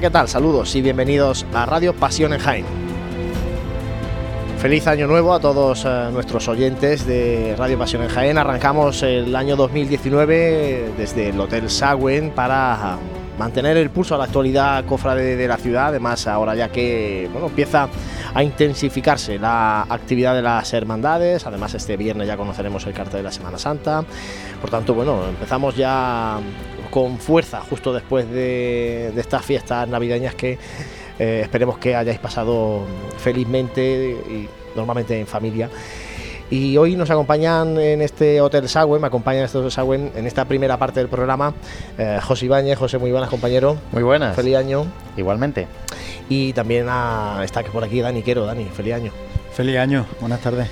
¿qué tal? Saludos y bienvenidos a Radio Pasión en Jaén. Feliz año nuevo a todos eh, nuestros oyentes de Radio Pasión en Jaén. Arrancamos el año 2019 desde el Hotel Sagüen para mantener el pulso a la actualidad cofrade de la ciudad. Además, ahora ya que bueno, empieza a intensificarse la actividad de las hermandades. Además, este viernes ya conoceremos el cartel de la Semana Santa. Por tanto, bueno, empezamos ya con fuerza justo después de, estas fiestas navideñas que eh, esperemos que hayáis pasado felizmente y normalmente en familia. Y hoy nos acompañan en este Hotel Sagüen, me acompañan en este Hotel Sagüen en esta primera parte del programa eh, José Ibáñez. José, muy buenas, compañero. Muy buenas. Feliz año. Igualmente. Y también está por aquí Dani Quero. Dani, feliz año. Feliz año, buenas tardes.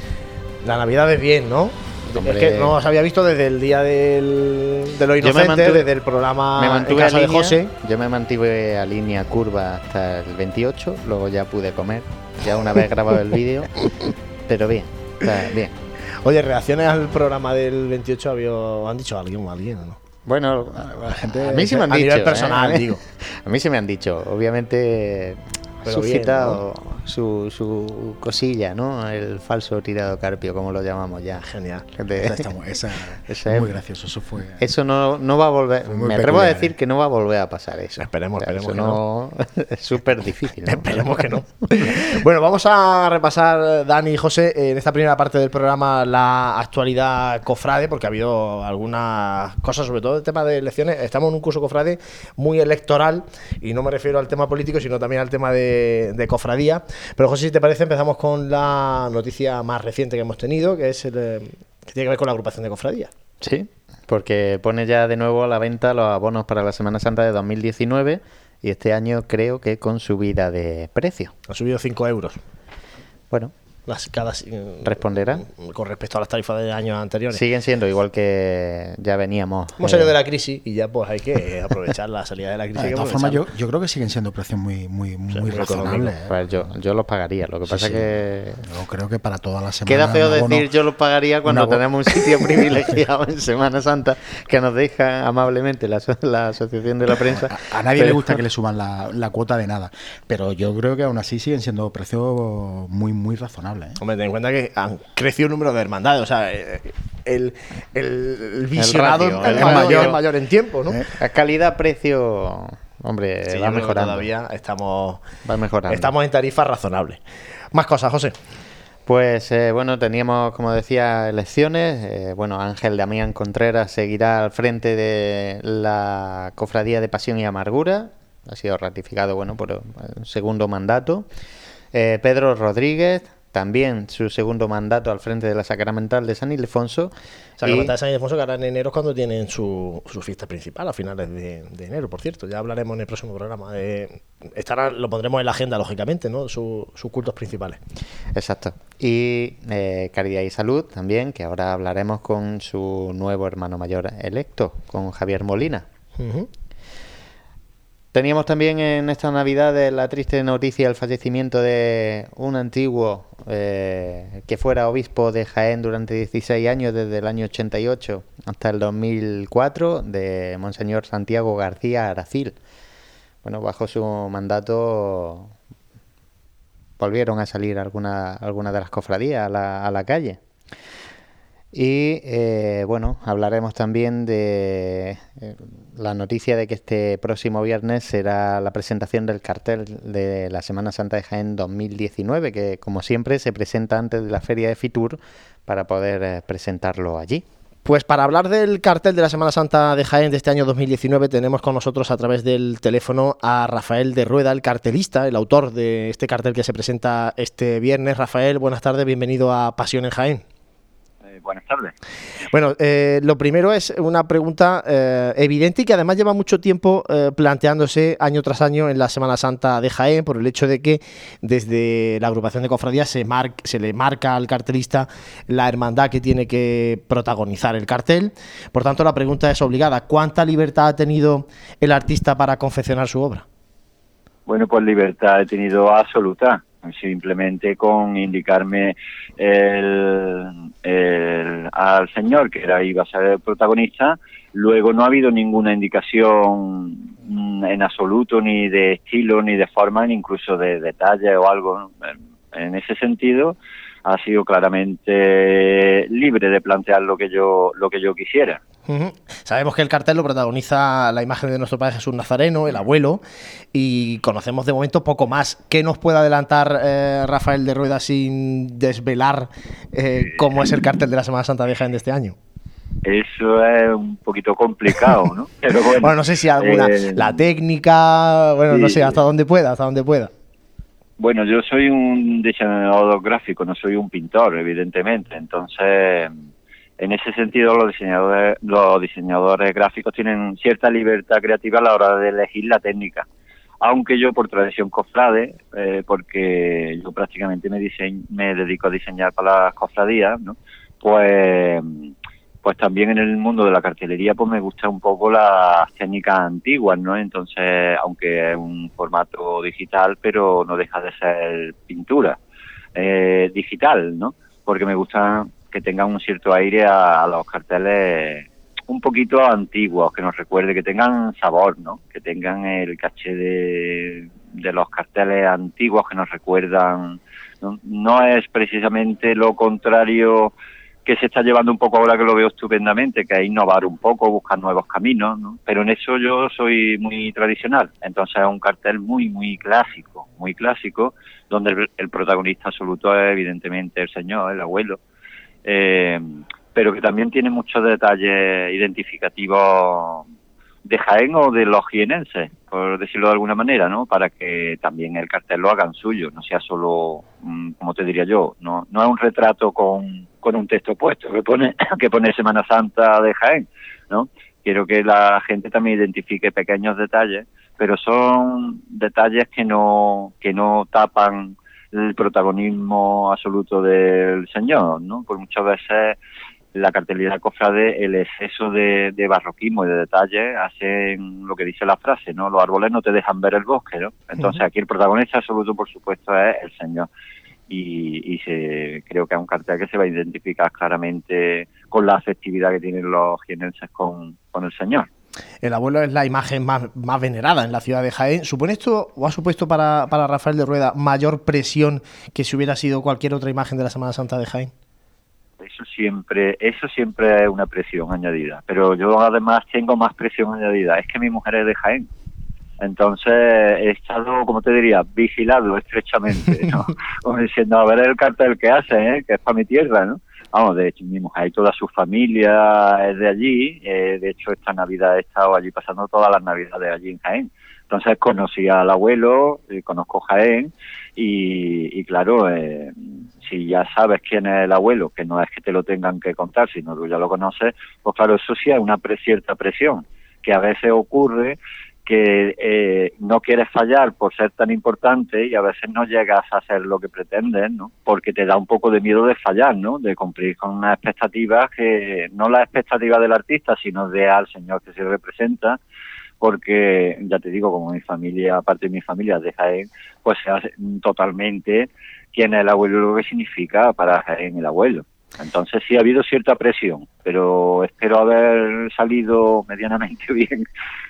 La Navidad es bien, ¿no? Es que no os había visto desde el día del, de lo inocente, desde el programa me mantuve en casa de José. Yo me mantuve a línea curva hasta el 28, luego ya pude comer, ya una vez grabado el vídeo, pero bien, bien. Oye, reacciones al programa del 28 había, han dicho alguien o alguien, ¿no? Bueno, la gente, a mí sí me han a dicho. Nivel personal, ¿eh? digo. A mí sí me han dicho. Obviamente suscitado su, su, cosilla, ¿no? El falso tirado carpio, como lo llamamos ya. Genial. esa, es muy gracioso. Eso fue. Eso no, no va a volver. Me atrevo a decir ¿eh? que no va a volver a pasar eso. Esperemos, esperemos. no, es súper difícil. esperemos que no. bueno, vamos a repasar, Dani y José, en esta primera parte del programa la actualidad cofrade, porque ha habido algunas cosas, sobre todo el tema de elecciones. Estamos en un curso cofrade muy electoral, y no me refiero al tema político, sino también al tema de de, cofradía. Pero José, si te parece, empezamos con la noticia más reciente que hemos tenido, que es el, eh, que tiene que ver con la agrupación de cofradía. Sí, porque pone ya de nuevo a la venta los abonos para la Semana Santa de 2019 y este año creo que con subida de precio. Ha subido 5 euros. Bueno, cada, ¿Responderá? Con respecto a las tarifas de años anteriores. Siguen siendo igual que ya veníamos. Hemos salido eh, de la crisis y ya pues hay que aprovechar la salida de la crisis. De todas formas, yo, yo, creo que siguen siendo precios muy, muy, muy razonables. ¿eh? Pues yo, yo los pagaría. Lo que pasa es que. Yo creo que para toda la semana. Queda feo decir yo los pagaría cuando tenemos un sitio privilegiado en Semana Santa que nos deja amablemente la, la Asociación de la Prensa. A, nadie le gusta que le suban la, la cuota de nada. Pero yo creo que aún así siguen siendo precios muy, muy razonables. ¿Eh? Hombre, ten en cuenta que han crecido el número de hermandades, o sea, eh, el, el visionado es mayor, mayor, en tiempo, ¿no? La calidad-precio, hombre, va mejorando. Todavía estamos, va mejorando. estamos en tarifas razonables. Más cosas, José. Pues eh, bueno, teníamos, como decía, elecciones. bueno, Ángel Damián Contreras seguirá al frente de la Cofradía de Pasión y Amargura. Ha sido ratificado, bueno, por el segundo mandato. Pedro Rodríguez también su segundo mandato al frente de la Sacramental de San Ildefonso. Sacramental de San Ildefonso que ahora en enero es cuando tienen su, su fiesta principal, a finales de, enero, por cierto. Ya hablaremos en el próximo programa. estará, lo pondremos en la agenda, lógicamente, ¿no? sus cultos principales. Exacto. Y eh, Caridad y Salud también, que ahora hablaremos con su nuevo hermano mayor electo, con Javier Molina. Teníamos también en esta Navidad la triste noticia del fallecimiento de un antiguo eh, que fuera obispo de Jaén durante 16 años, desde el año 88 hasta el 2004, de Monseñor Santiago García Aracil. Bueno, bajo su mandato volvieron a salir algunas alguna de las cofradías a la, a la calle. Y eh, bueno, hablaremos también de eh, la noticia de que este próximo viernes será la presentación del cartel de la Semana Santa de Jaén 2019, que como siempre se presenta antes de la feria de Fitur para poder eh, presentarlo allí. Pues para hablar del cartel de la Semana Santa de Jaén de este año 2019 tenemos con nosotros a través del teléfono a Rafael de Rueda, el cartelista, el autor de este cartel que se presenta este viernes. Rafael, buenas tardes, bienvenido a Pasión en Jaén buenas tardes. Bueno, eh, lo primero es una pregunta eh, evidente y que además lleva mucho tiempo eh, planteándose año tras año en la Semana Santa de Jaén por el hecho de que desde la agrupación de cofradías se, se le marca al cartelista la hermandad que tiene que protagonizar el cartel. Por tanto, la pregunta es obligada. ¿Cuánta libertad ha tenido el artista para confeccionar su obra? Bueno, pues libertad he tenido absoluta. Simplemente con indicarme el, el- al señor que era iba a ser el protagonista. Luego no ha habido ninguna indicación mm, en absoluto ni de estilo ni de forma ni incluso de detalle o algo en ese sentido ha sido claramente libre de plantear lo que yo lo que yo quisiera. Sabemos que el cartel lo protagoniza la imagen de nuestro Padre Jesús Nazareno, el abuelo, y conocemos de momento poco más. ¿Qué nos puede adelantar eh, Rafael de Rueda sin desvelar eh, cómo es el cartel de la Semana Santa Jaén de este año? eso es un poquito complicado no pero bueno, Bueno, no sé si alguna, eh, la técnica, bueno, no sé, hasta dónde pueda, hasta dónde pueda. Bueno, yo soy un diseñador gráfico, no soy un pintor, evidentemente. Entonces, en ese sentido, los diseñadores, los diseñadores gráficos tienen cierta libertad creativa a la hora de elegir la técnica. Aunque yo, por tradición cofrade, eh, porque yo prácticamente me, me dedico a diseñar para las cofradías, ¿no? pues pues también en el mundo de la cartelería pues me gusta un poco las técnicas antiguas, ¿no? Entonces, aunque es un formato digital, pero no deja de ser pintura eh, digital, ¿no? Porque me gusta que tengan un cierto aire a, los carteles un poquito antiguos, que nos recuerde, que tengan sabor, ¿no? Que tengan el caché de, de los carteles antiguos que nos recuerdan. No es precisamente lo contrario que se está llevando un poco ahora que lo veo estupendamente, que es innovar un poco, buscar nuevos caminos, ¿no? Pero en eso yo soy muy tradicional. Entonces es un cartel muy, muy clásico, muy clásico, donde el, el protagonista absoluto es evidentemente el señor, el abuelo, eh, pero que también tiene muchos detalles identificativos de Jaén o de los jienenses, por decirlo de alguna manera, ¿no? Para que también el cartel lo hagan suyo, no sea solo, mm, como te diría yo, no, no es un retrato con, con un texto puesto que pone, que pone Semana Santa de Jaén, ¿no? Quiero que la gente también identifique pequeños detalles, pero son detalles que no, que no tapan el protagonismo absoluto del señor, ¿no? Pues muchas veces la cartelera cofrade, el exceso de, de barroquismo y de detalle hacen lo que dice la frase, ¿no? Los árboles no te dejan ver el bosque, ¿no? Entonces aquí el protagonista absoluto, por supuesto, es el señor. Y, y se, creo que es un cartel que se va a identificar claramente con la afectividad que tienen los jienenses con, con el señor. El abuelo es la imagen más, más venerada en la ciudad de Jaén. ¿Supone esto, o ha supuesto para, para Rafael de Rueda, mayor presión que si hubiera sido cualquier otra imagen de la Semana Santa de Jaén? Eso siempre, eso siempre es una presión añadida. Pero yo además tengo más presión añadida. Es que mi mujer es de Jaén. Entonces he estado, como te diría, vigilado estrechamente, ¿no? Como diciendo, a ver el cartel que hace, ¿eh? que es para mi tierra, ¿no? Vamos, de hecho, mi mujer y toda su familia es de allí. eh, de hecho, esta Navidad he estado allí pasando todas las Navidades allí en Jaén. Entonces conocí al abuelo, eh, conozco Jaén y, y claro, eh, si ya sabes quién es el abuelo, que no es que te lo tengan que contar, sino tú ya lo conoces, pues claro, eso sí es una pre- cierta presión, que a veces ocurre que eh, no quieres fallar por ser tan importante y a veces no llegas a hacer lo que pretendes, ¿no? Porque te da un poco de miedo de fallar, ¿no? De cumplir con unas expectativas que no las expectativas del artista, sino de al señor que se representa, porque ya te digo, como mi familia, aparte de mi familia de Jaén, pues se hace totalmente quién es el abuelo lo que significa para Jaén el abuelo. Entonces sí ha habido cierta presión, pero espero haber salido medianamente bien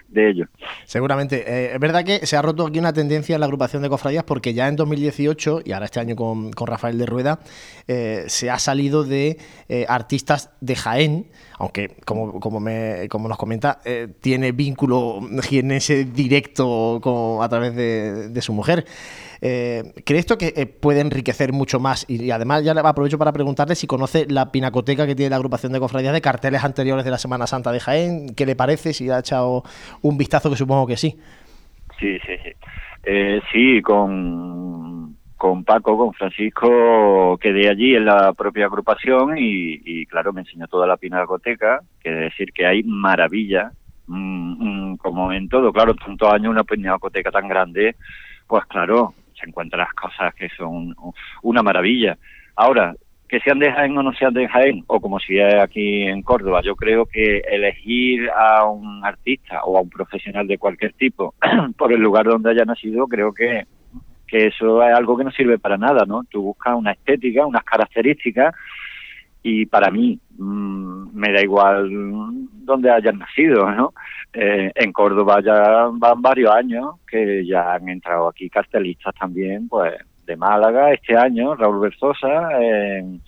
de ello. Seguramente. Eh, es verdad que se ha roto aquí una tendencia en la agrupación de cofradías porque ya en 2018 y ahora este año con, con Rafael de Rueda eh, se ha salido de eh, artistas de Jaén, aunque como, como, me, como nos comenta, tiene vínculo jienense directo con- a través de, de su mujer. Eh, ¿Cree esto que puede enriquecer mucho más? Y, además ya aprovecho para preguntarle si conoce la pinacoteca que tiene la agrupación de cofradías de carteles anteriores de la Semana Santa de Jaén. ¿Qué le parece? Si ha echado un vistazo, que supongo que sí. Sí, sí, sí. Eh, sí, con, con Paco, con Francisco, quedé allí en la propia agrupación y, claro, me enseñó toda la pinacoteca, que decir que hay maravilla, como en todo, claro, tantos años una pinacoteca tan grande, pues claro, se encuentran las cosas que son una maravilla. Ahora, que sean de Jaén o no sean de Jaén, o como si es aquí en Córdoba, yo creo que elegir a un artista o a un profesional de cualquier tipo por el lugar donde haya nacido, creo que que eso es algo que no sirve para nada, ¿no? Tú buscas una estética, unas características y para mí mm, me da igual dónde hayan nacido, ¿no? Eh, en Córdoba ya van varios años que ya han entrado aquí cartelistas también, pues de Málaga este año, Raúl Berzosa, en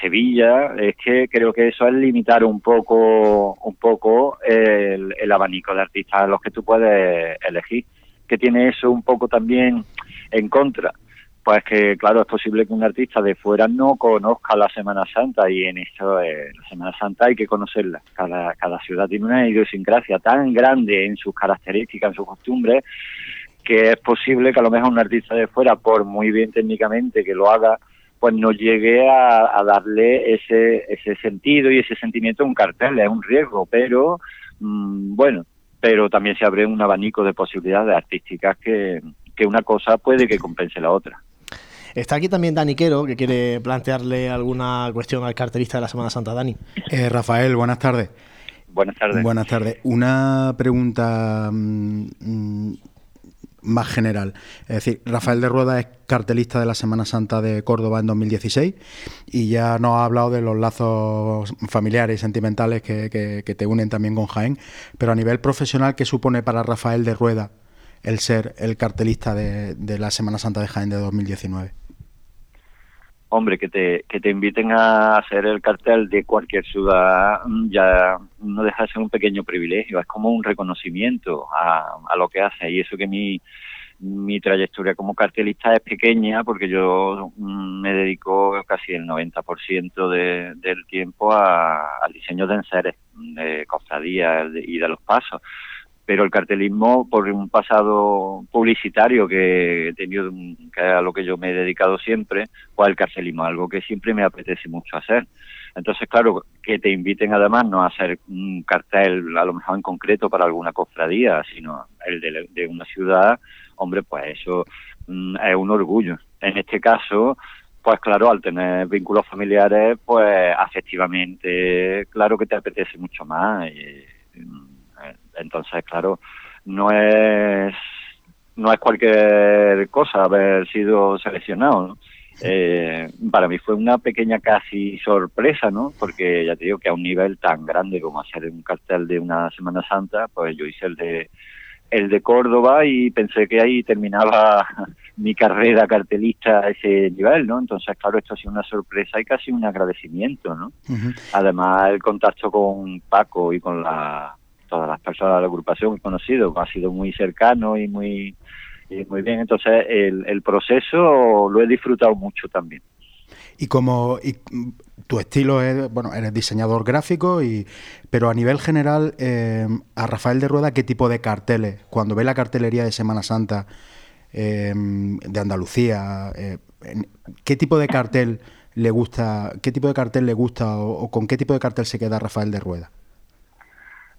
Sevilla, es que creo que eso es limitar un poco, un poco el, el abanico de artistas a los que tú puedes elegir, que tiene eso un poco también en contra pues que claro, es posible que un artista de fuera no conozca la Semana Santa y en esto, eh, la Semana Santa hay que conocerla. Cada, cada ciudad tiene una idiosincrasia tan grande en sus características, en sus costumbres, que es posible que a lo mejor un artista de fuera, por muy bien técnicamente que lo haga, pues no llegue a, darle ese, ese sentido y ese sentimiento a un cartel. Es un riesgo, pero mm, bueno, pero también se abre un abanico de posibilidades artísticas que, que una cosa puede que compense la otra. Está aquí también Dani Quero, que quiere plantearle alguna cuestión al cartelista de la Semana Santa. Dani. Eh, Rafael, buenas tardes. Buenas tardes. Buenas tardes. Una pregunta mm, mm, más general. Es decir, Rafael de Rueda es cartelista de la Semana Santa de Córdoba en 2016 y ya nos ha hablado de los lazos familiares y sentimentales que, te unen también con Jaén, pero a nivel profesional, ¿qué supone para Rafael de Rueda el ser el cartelista de, de la Semana Santa de Jaén de 2019? Hombre, que te, que te inviten a hacer el cartel de cualquier ciudad mm, ya no deja de ser un pequeño privilegio, es como un reconocimiento a, a lo que hace y eso que mi, mi trayectoria como cartelista es pequeña porque yo mm, me dedico casi el 90% de, del tiempo al diseño de enseres, de cofradías y de los pasos pero el cartelismo por un pasado publicitario que he tenido, que a lo que yo me he dedicado siempre, pues el cartelismo, algo que siempre me apetece mucho hacer. Entonces, claro, que te inviten además no a hacer un cartel a lo mejor en concreto para alguna cofradía, sino el de, una ciudad, hombre, pues eso mm, es un orgullo. En este caso, pues claro, al tener vínculos familiares, pues afectivamente, claro que te apetece mucho más. Y, entonces, claro, no es no es cualquier cosa haber sido seleccionado. Eh, para mí fue una pequeña casi sorpresa, ¿no? Porque ya te digo que a un nivel tan grande como hacer un cartel de una Semana Santa, pues yo hice el de el de Córdoba y pensé que ahí terminaba mi carrera cartelista a ese nivel, ¿no? Entonces, claro, esto ha sido una sorpresa y casi un agradecimiento, ¿no? Además, el contacto con Paco y con la todas las personas de la agrupación he conocido, ha sido muy cercano y muy, muy bien. Entonces, el, proceso lo he disfrutado mucho también. Y como y tu estilo es, bueno, eres diseñador gráfico, y pero a nivel general, eh, a Rafael de Rueda, ¿qué tipo de carteles? Cuando ve la cartelería de Semana Santa eh, de Andalucía, eh, ¿qué tipo de cartel le gusta, qué tipo de cartel le gusta o con qué tipo de cartel se queda Rafael de Rueda?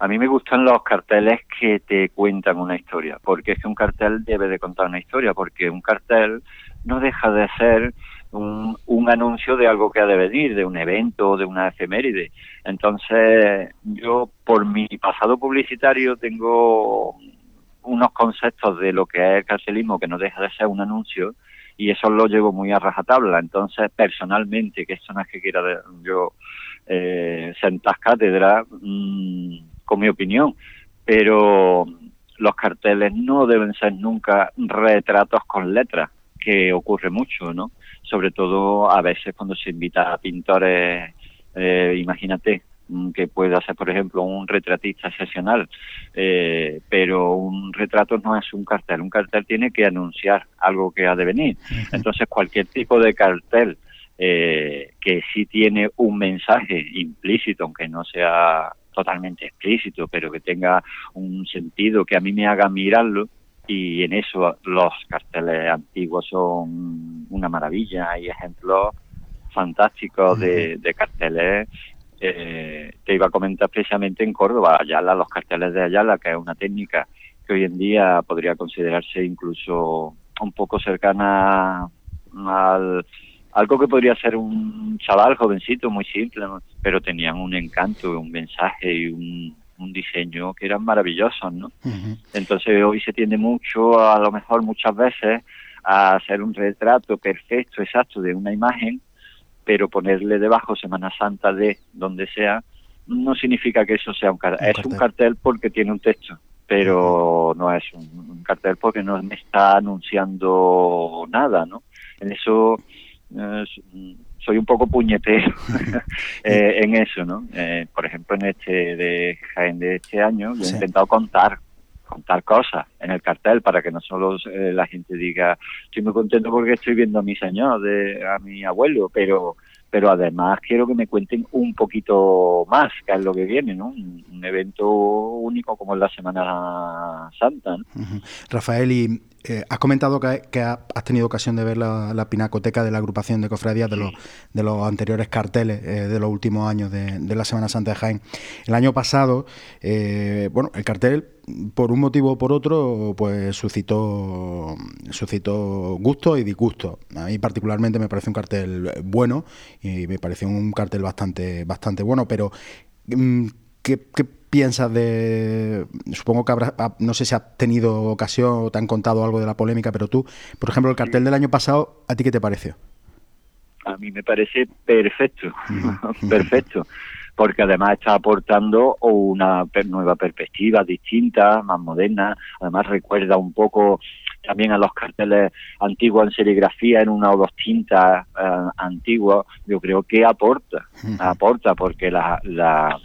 A mí me gustan los carteles que te cuentan una historia, porque es que un cartel debe de contar una historia, porque un cartel no deja de ser un, anuncio de algo que ha de venir, de un evento, de una efeméride. Entonces, yo por mi pasado publicitario tengo unos conceptos de lo que es el cartelismo que no deja de ser un anuncio y eso lo llevo muy a rajatabla. Entonces, personalmente, que esto no es que quiera yo eh, sentar cátedra, mmm, con mi opinión, pero los carteles no deben ser nunca retratos con letras, que ocurre mucho, ¿no? Sobre todo a veces cuando se invita a pintores, eh, imagínate, mm, que pueda ser, por ejemplo, un retratista excepcional, eh, pero un retrato no es un cartel, un cartel tiene que anunciar algo que ha de venir. Entonces, cualquier tipo de cartel eh, que sí tiene un mensaje implícito, aunque no sea totalmente explícito, pero que tenga un sentido que a mí me haga mirarlo y en eso los carteles antiguos son una maravilla. Hay ejemplos fantásticos de, carteles. Eh, te iba a comentar precisamente en Córdoba, Ayala, los carteles de Ayala, que es una técnica que hoy en día podría considerarse incluso un poco cercana al algo que podría ser un chaval jovencito, muy simple, pero tenían un encanto, un mensaje y un, un diseño que eran maravillosos, ¿no? Entonces hoy se tiende mucho, a lo mejor muchas veces, a hacer un retrato perfecto, exacto de una imagen, pero ponerle debajo Semana Santa de donde sea, no significa que eso sea un cartel. es un cartel porque tiene un texto, pero no es un, cartel porque no me está anunciando nada, ¿no? En eso soy un poco puñetero eh, en eso, ¿no? Eh, por ejemplo, en este de Jaén de este año, he intentado contar contar cosas en el cartel para que no solo la gente diga estoy muy contento porque estoy viendo a mi señor, de, a mi abuelo, pero pero además quiero que me cuenten un poquito más, que es lo que viene, ¿no? Un, evento único como es la Semana Santa. Rafael, y eh, has comentado que, has tenido ocasión de ver la, pinacoteca de la agrupación de cofradías de, los, de los anteriores carteles eh, de los últimos años de, la Semana Santa de Jaén. El año pasado, eh, bueno, el cartel por un motivo o por otro, pues suscitó, suscitó gusto y disgusto. A mí particularmente me parece un cartel bueno y me pareció un cartel bastante, bastante bueno, pero mm, ¿qué, piensas de...? Supongo que habrá, ah, no sé si has tenido ocasión o te han contado algo de la polémica, pero tú, por ejemplo, el cartel del año pasado, ¿a ti qué te pareció? A mí me parece perfecto, perfecto porque además está aportando una nueva perspectiva distinta, más moderna, además recuerda un poco también a los carteles antiguos en serigrafía en una o dos tintas eh, antiguas, yo creo que aporta, aporta porque la, la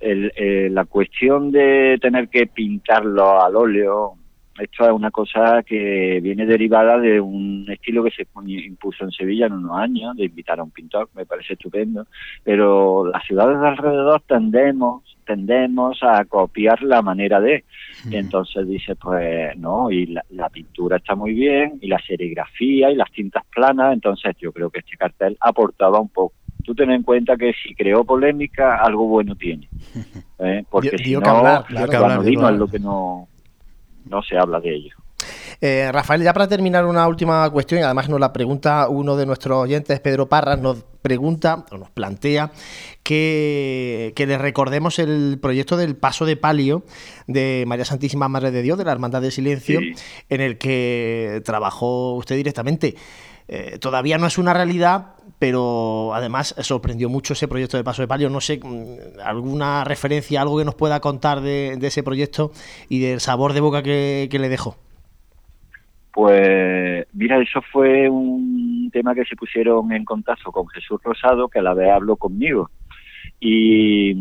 eh, la cuestión de tener que pintarlo al óleo esto es una cosa que viene derivada de un estilo que se impuso en Sevilla en unos años, de invitar a un pintor, me parece estupendo, pero las ciudades de alrededor tendemos, tendemos a copiar la manera de. Y entonces dice, pues no, y la, la, pintura está muy bien, y la serigrafía y las tintas planas, entonces yo creo que este cartel aportaba un poco tú ten en cuenta que si creó polémica, algo bueno tiene. ¿eh? Porque si no, hablar, es lo que no, no se habla de ello. Eh, Rafael, ya para terminar una última cuestión, y además nos la pregunta uno de nuestros oyentes, Pedro Parras, nos pregunta o nos plantea que, le recordemos el proyecto del paso de palio de María Santísima Madre de Dios, de la Hermandad del Silencio, en el que trabajó usted directamente. Eh, todavía no es una realidad, pero además sorprendió mucho ese proyecto de Paso de Palio. No sé, mm, alguna referencia, algo que nos pueda contar de, ese proyecto y del sabor de boca que, le dejó. Pues mira, eso fue un tema que se pusieron en contacto con Jesús Rosado, que a la vez habló conmigo. Y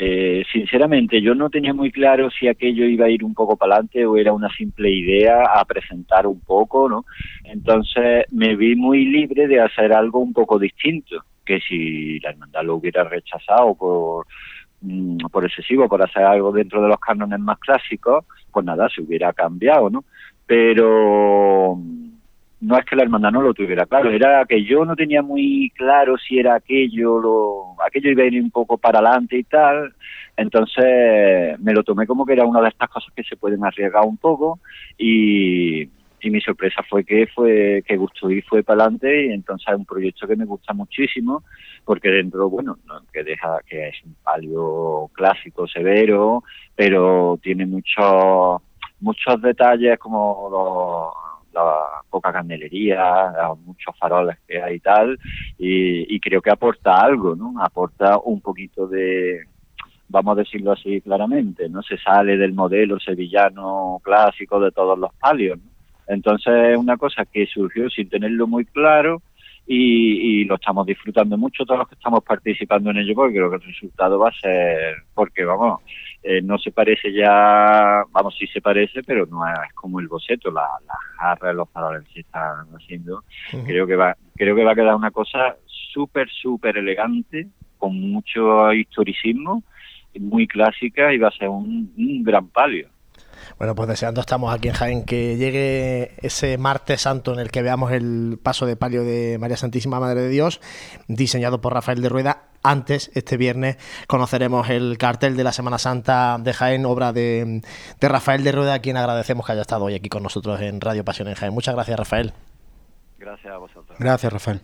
eh, sinceramente, yo no tenía muy claro si aquello iba a ir un poco para adelante o era una simple idea a presentar un poco, ¿no? Entonces me vi muy libre de hacer algo un poco distinto, que si la hermandad lo hubiera rechazado por, mm, por excesivo, por hacer algo dentro de los cánones más clásicos, pues nada, se hubiera cambiado, ¿no? Pero no es que la hermandad no lo tuviera claro, era que yo no tenía muy claro si era aquello, lo, aquello iba a ir un poco para adelante y tal, entonces me lo tomé como que era una de estas cosas que se pueden arriesgar un poco y, y mi sorpresa fue que fue que gustó y fue para adelante y entonces es un proyecto que me gusta muchísimo porque dentro, bueno, que deja que es un palio clásico severo, pero tiene muchos muchos detalles como los la poca candelería, muchos faroles que hay y tal, y, creo que aporta algo, ¿no? Aporta un poquito de, vamos a decirlo así claramente, ¿no? Se sale del modelo sevillano clásico de todos los palios, Entonces es una cosa que surgió sin tenerlo muy claro y, lo estamos disfrutando mucho todos los que estamos participando en ello porque creo que el resultado va a ser, porque vamos, eh, no se parece ya, vamos, sí se parece, pero no es, como el boceto, la, la jarra, los faroles que están haciendo. Creo que va, creo que va a quedar una cosa súper, súper elegante, con mucho historicismo, muy clásica y va a ser un gran palio. Bueno, pues deseando estamos aquí en Jaén que llegue ese martes santo en el que veamos el paso de palio de María Santísima Madre de Dios, diseñado por Rafael de Rueda. Antes, este viernes, conoceremos el cartel de la Semana Santa de Jaén, obra de, Rafael de Rueda, a quien agradecemos que haya estado hoy aquí con nosotros en Radio Pasión en Jaén. Muchas gracias, Rafael. Gracias a vosotros. Gracias, Rafael.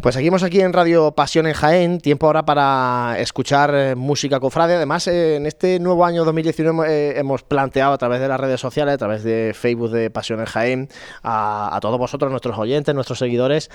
Pues seguimos aquí en Radio Pasión en Jaén, tiempo ahora para escuchar eh, música cofrade. Además, eh, en este nuevo año 2019 eh, hemos planteado a través de las redes sociales, a través de Facebook de Pasión en Jaén, a, todos vosotros, nuestros oyentes, nuestros seguidores,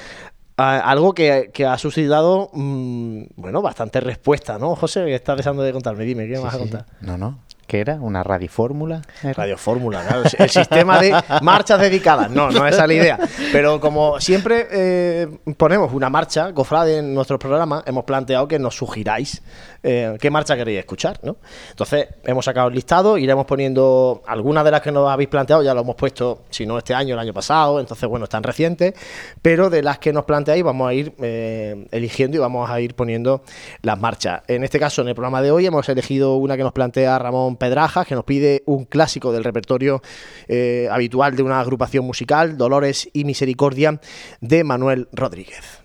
algo que, ha suscitado, mm, bueno, bastante respuesta, ¿no? José, ¿qué estás deseando de contarme? Dime, ¿qué vas a contar? No, no, ¿Qué era? ¿Una radiofórmula? Radiofórmula, claro. El sistema de marchas dedicadas. No, no esa es la idea. Pero como siempre eh, ponemos una marcha, cofrade, en nuestros programas, hemos planteado que nos sugiráis eh, qué marcha queréis escuchar, ¿no? Entonces, hemos sacado el listado, iremos poniendo algunas de las que nos habéis planteado, ya lo hemos puesto, si no este año, el año pasado, entonces, bueno, están recientes, pero de las que nos planteáis vamos a ir eh, eligiendo y vamos a ir poniendo las marchas. En este caso, en el programa de hoy, hemos elegido una que nos plantea Ramón Pedrajas, que nos pide un clásico del repertorio eh, habitual de una agrupación musical, Dolores y Misericordia, de Manuel Rodríguez.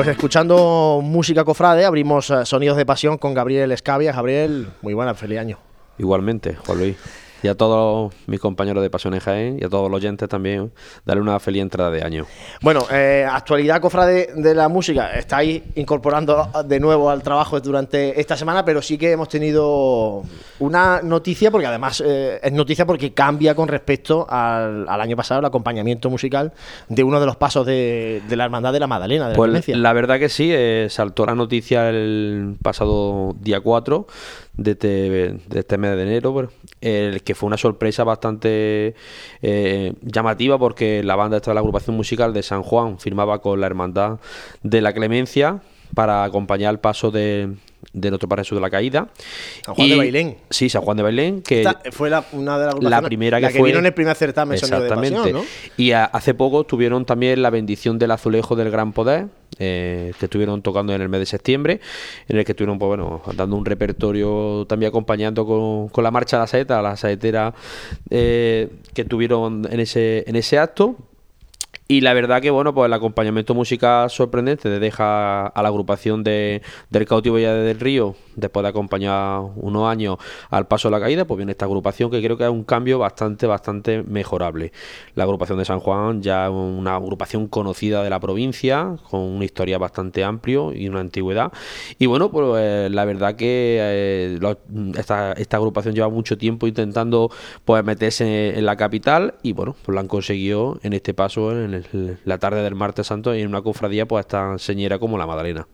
Pues escuchando música cofrade, abrimos eh, Sonidos de Pasión con Gabriel Escavia. Gabriel, muy buena, feliz año. Igualmente, Juan Luis y a todos mis compañeros de Pasión en Jaén y a todos los oyentes también, darle una feliz entrada de año. Bueno, eh, actualidad cofrade de la música, estáis incorporando de nuevo al trabajo durante esta semana, pero sí que hemos tenido una noticia, porque además eh, es noticia porque cambia con respecto al, año pasado el acompañamiento musical de uno de los pasos de, la Hermandad de la Magdalena. De pues la, verdad que sí, eh, saltó la noticia el pasado día 4 de este, de este mes de enero, pues, el que fue una sorpresa bastante eh, llamativa porque la banda esta de la agrupación musical de San Juan firmaba con la Hermandad de la Clemencia para acompañar el paso de, de nuestro Padre Jesús de la Caída. San Juan de Bailén. Sí, San Juan de Bailén, que Esta fue la, una de las la primera que la que fue vino en el primer certamen Sonido de exactamente Pasión, ¿no? y a- hace poco tuvieron también la bendición del azulejo del gran poder eh, que estuvieron tocando en el mes de septiembre en el que estuvieron pues bueno dando un repertorio también acompañando con, con la marcha de la saeta la saetera eh, que tuvieron en ese en ese acto y la verdad que, bueno, pues el acompañamiento musical sorprendente de deja a la agrupación de, del cautivo ya del Río, después de acompañar unos años al paso de la caída, pues viene esta agrupación que creo que es un cambio bastante, bastante mejorable. La agrupación de San Juan ya es una agrupación conocida de la provincia, con una historia bastante amplia y una antigüedad. Y bueno, pues eh, la verdad que eh, esta, esta agrupación lleva mucho tiempo intentando pues meterse en la capital y bueno, pues lo han conseguido en este paso en el- la tarde del martes santo y en una cofradía pues tan señera como la Madalena.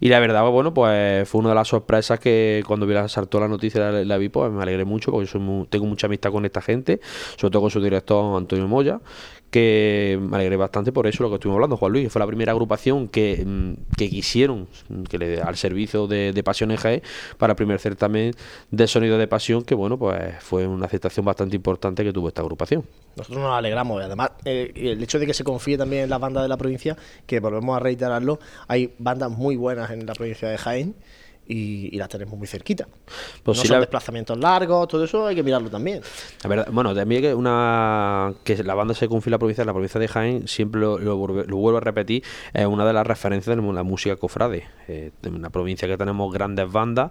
Y la verdad, bueno, pues fue una de las sorpresas que cuando vi la, saltó la noticia la, la vi, pues me alegré mucho porque soy tengo mucha amistad con esta gente, sobre todo con su director Antonio Moya, que me alegré bastante por eso lo que estuvimos hablando, Juan Luis, fue la primera agrupación que, mm, que quisieron que le al servicio de, de Pasión en Jaén para el primer certamen de sonido de pasión, que bueno, pues fue una aceptación bastante importante que tuvo esta agrupación. Nosotros nos alegramos. Además, eh, el hecho de que se confíe también en las bandas de la provincia, que volvemos a reiterarlo, hay bandas muy buenas en la provincia de Jaén y, y las tenemos muy cerquita. Pues no son la- desplazamientos largos, todo eso hay que mirarlo también. La verdad, bueno, también que una que la banda se confía en la provincia, la provincia de Jaén, siempre lo, lo lo vuelvo a repetir, es una de las referencias de la música cofrade. Eh, en una provincia que tenemos grandes bandas,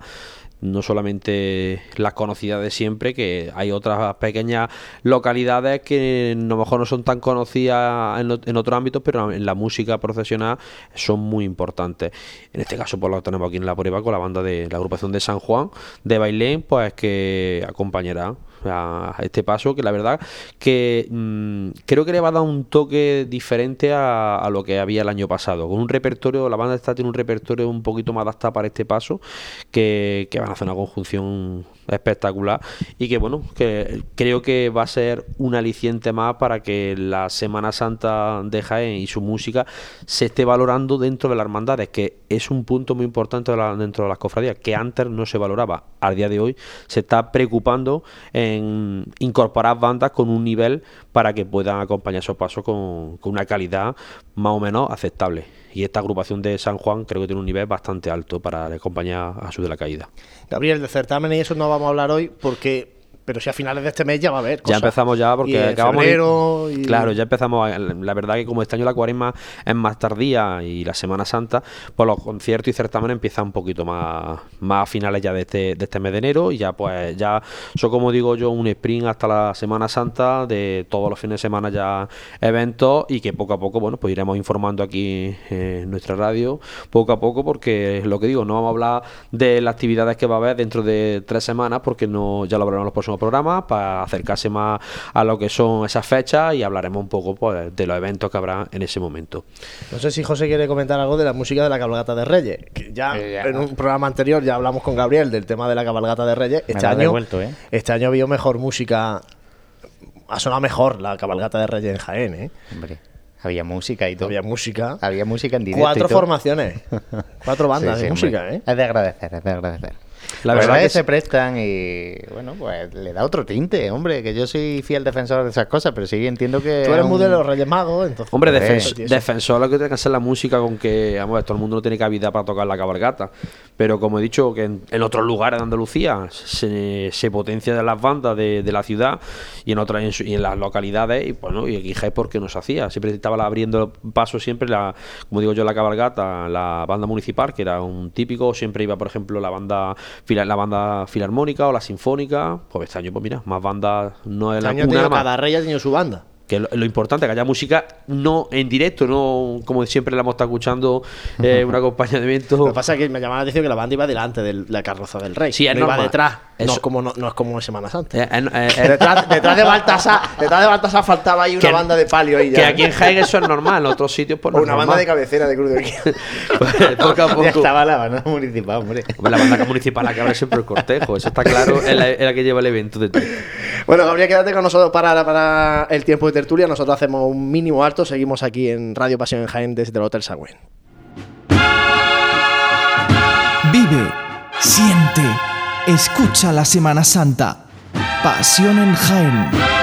no solamente las conocidas de siempre, que hay otras pequeñas localidades que a lo mejor no son tan conocidas en, otros ámbitos, pero en la música profesional son muy importantes. En este caso, pues lo tenemos aquí en la prueba con la banda de la agrupación de San Juan de Bailén, pues que acompañará a este paso que la verdad que mm, creo que le va a dar un toque diferente a, a lo que había el año pasado. Con un repertorio la banda está tiene un repertorio un poquito más adaptado para este paso que, van a hacer una conjunción espectacular y que bueno que creo que va a ser un aliciente más para que la Semana Santa de Jaén y su música se esté valorando dentro de las hermandades que es un punto muy importante de la- dentro de las cofradías que antes no se valoraba al día de hoy se está preocupando en incorporar bandas con un nivel para que puedan acompañar esos pasos con, una calidad más o menos aceptable y esta agrupación de San Juan creo que tiene un nivel bastante alto para acompañar a su de la caída Gabriel, de certamen y eso no vamos a hablar hoy porque. Pero si a finales de este mes ya va a haber. Ya cosas. empezamos ya porque acabamos febrero y- Claro, ya empezamos. a- La verdad que como este año la cuaresma es más tardía y la Semana Santa, pues los conciertos y certámenes empiezan un poquito más, más a finales ya de este, de este mes de enero y ya pues ya son como digo yo un sprint hasta la Semana Santa de todos los fines de semana ya eventos y que poco a poco bueno pues iremos informando aquí en nuestra radio poco a poco porque es lo que digo no vamos a hablar de las actividades que va a haber dentro de tres semanas porque no ya lo hablaremos los próximos programas para acercarse más a lo que son esas fechas y hablaremos un poco pues, de los eventos que habrá en ese momento. No sé si José quiere comentar algo de la música de la cabalgata de Reyes. Que ya, Eh, ya. en un programa anterior ya hablamos con Gabriel del tema de la cabalgata de Reyes. Este año, devuelto, ¿eh? este año vio mejor música. Ha sonado mejor la cabalgata de Reyes en Jaén, ¿eh? Hombre, había música y todo. Había música. Había música en directo. Cuatro y todo. formaciones. Cuatro bandas Sí, de música, hombre. ¿eh? Es de agradecer, es de agradecer. La verdad verdad que que se prestan y bueno, pues le da otro tinte, hombre, que yo soy fiel defensor de esas cosas, pero sí entiendo que... Tú eres es muy de un- los Reyes Magos, entonces. Hombre, defensor lo que tiene que ser la música con que, vamos, todo el mundo no tiene cabida para tocar la cabalgata. Pero como he dicho, que en, en otros lugares de Andalucía se, se potencia de las bandas de, de la ciudad y en otras en, su- y en las localidades, y bueno, y aquí Jaén porque no se hacía. Siempre estaba abriendo paso siempre, la, como digo yo, la cabalgata, la banda municipal, que era un típico, siempre iba, por ejemplo, la banda la banda filarmónica o la sinfónica. Pues este año, pues mira, más bandas no es Este la año una cada rey ha tenido su banda. Que lo, lo importante, que haya música no en directo, no como siempre la hemos estado escuchando, eh, un acompañamiento. Lo que pasa es que me llamaba la atención que la banda iba delante de la carroza del rey. Sí, es no iba normal. detrás. No Eso- es, como, no, no es como Semana Santa. Eh, eh, eh, detrás, detrás de Baltasar, detrás de Baltasar faltaba ahí una Que- banda de palio ahí ya. que aquí en Jaén eso es normal, en otros sitios pues O no una banda de normal. cabecera de Cruz de. Pues, poco a poco. Ya estaba la banda municipal, hombre. Hombre, La banda municipal la que abre siempre el cortejo, eso está claro, es la, es la que lleva el evento de todo. Bueno, Gabriel, quédate con nosotros para, para el tiempo de tertulia. Nosotros hacemos un mínimo alto. Seguimos aquí en Radio Pasión en Jaén desde el Hotel Sagüen. Vive, siente, escucha la Semana Santa. Pasión en Jaén.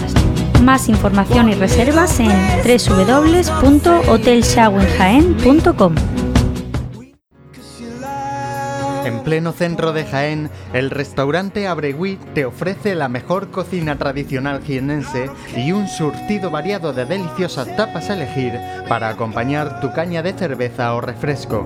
Más información y reservas en www.hotelshawenjaen.com. En pleno centro de Jaén, el restaurante Abregui te ofrece la mejor cocina tradicional jienense y un surtido variado de deliciosas tapas a elegir para acompañar tu caña de cerveza o refresco.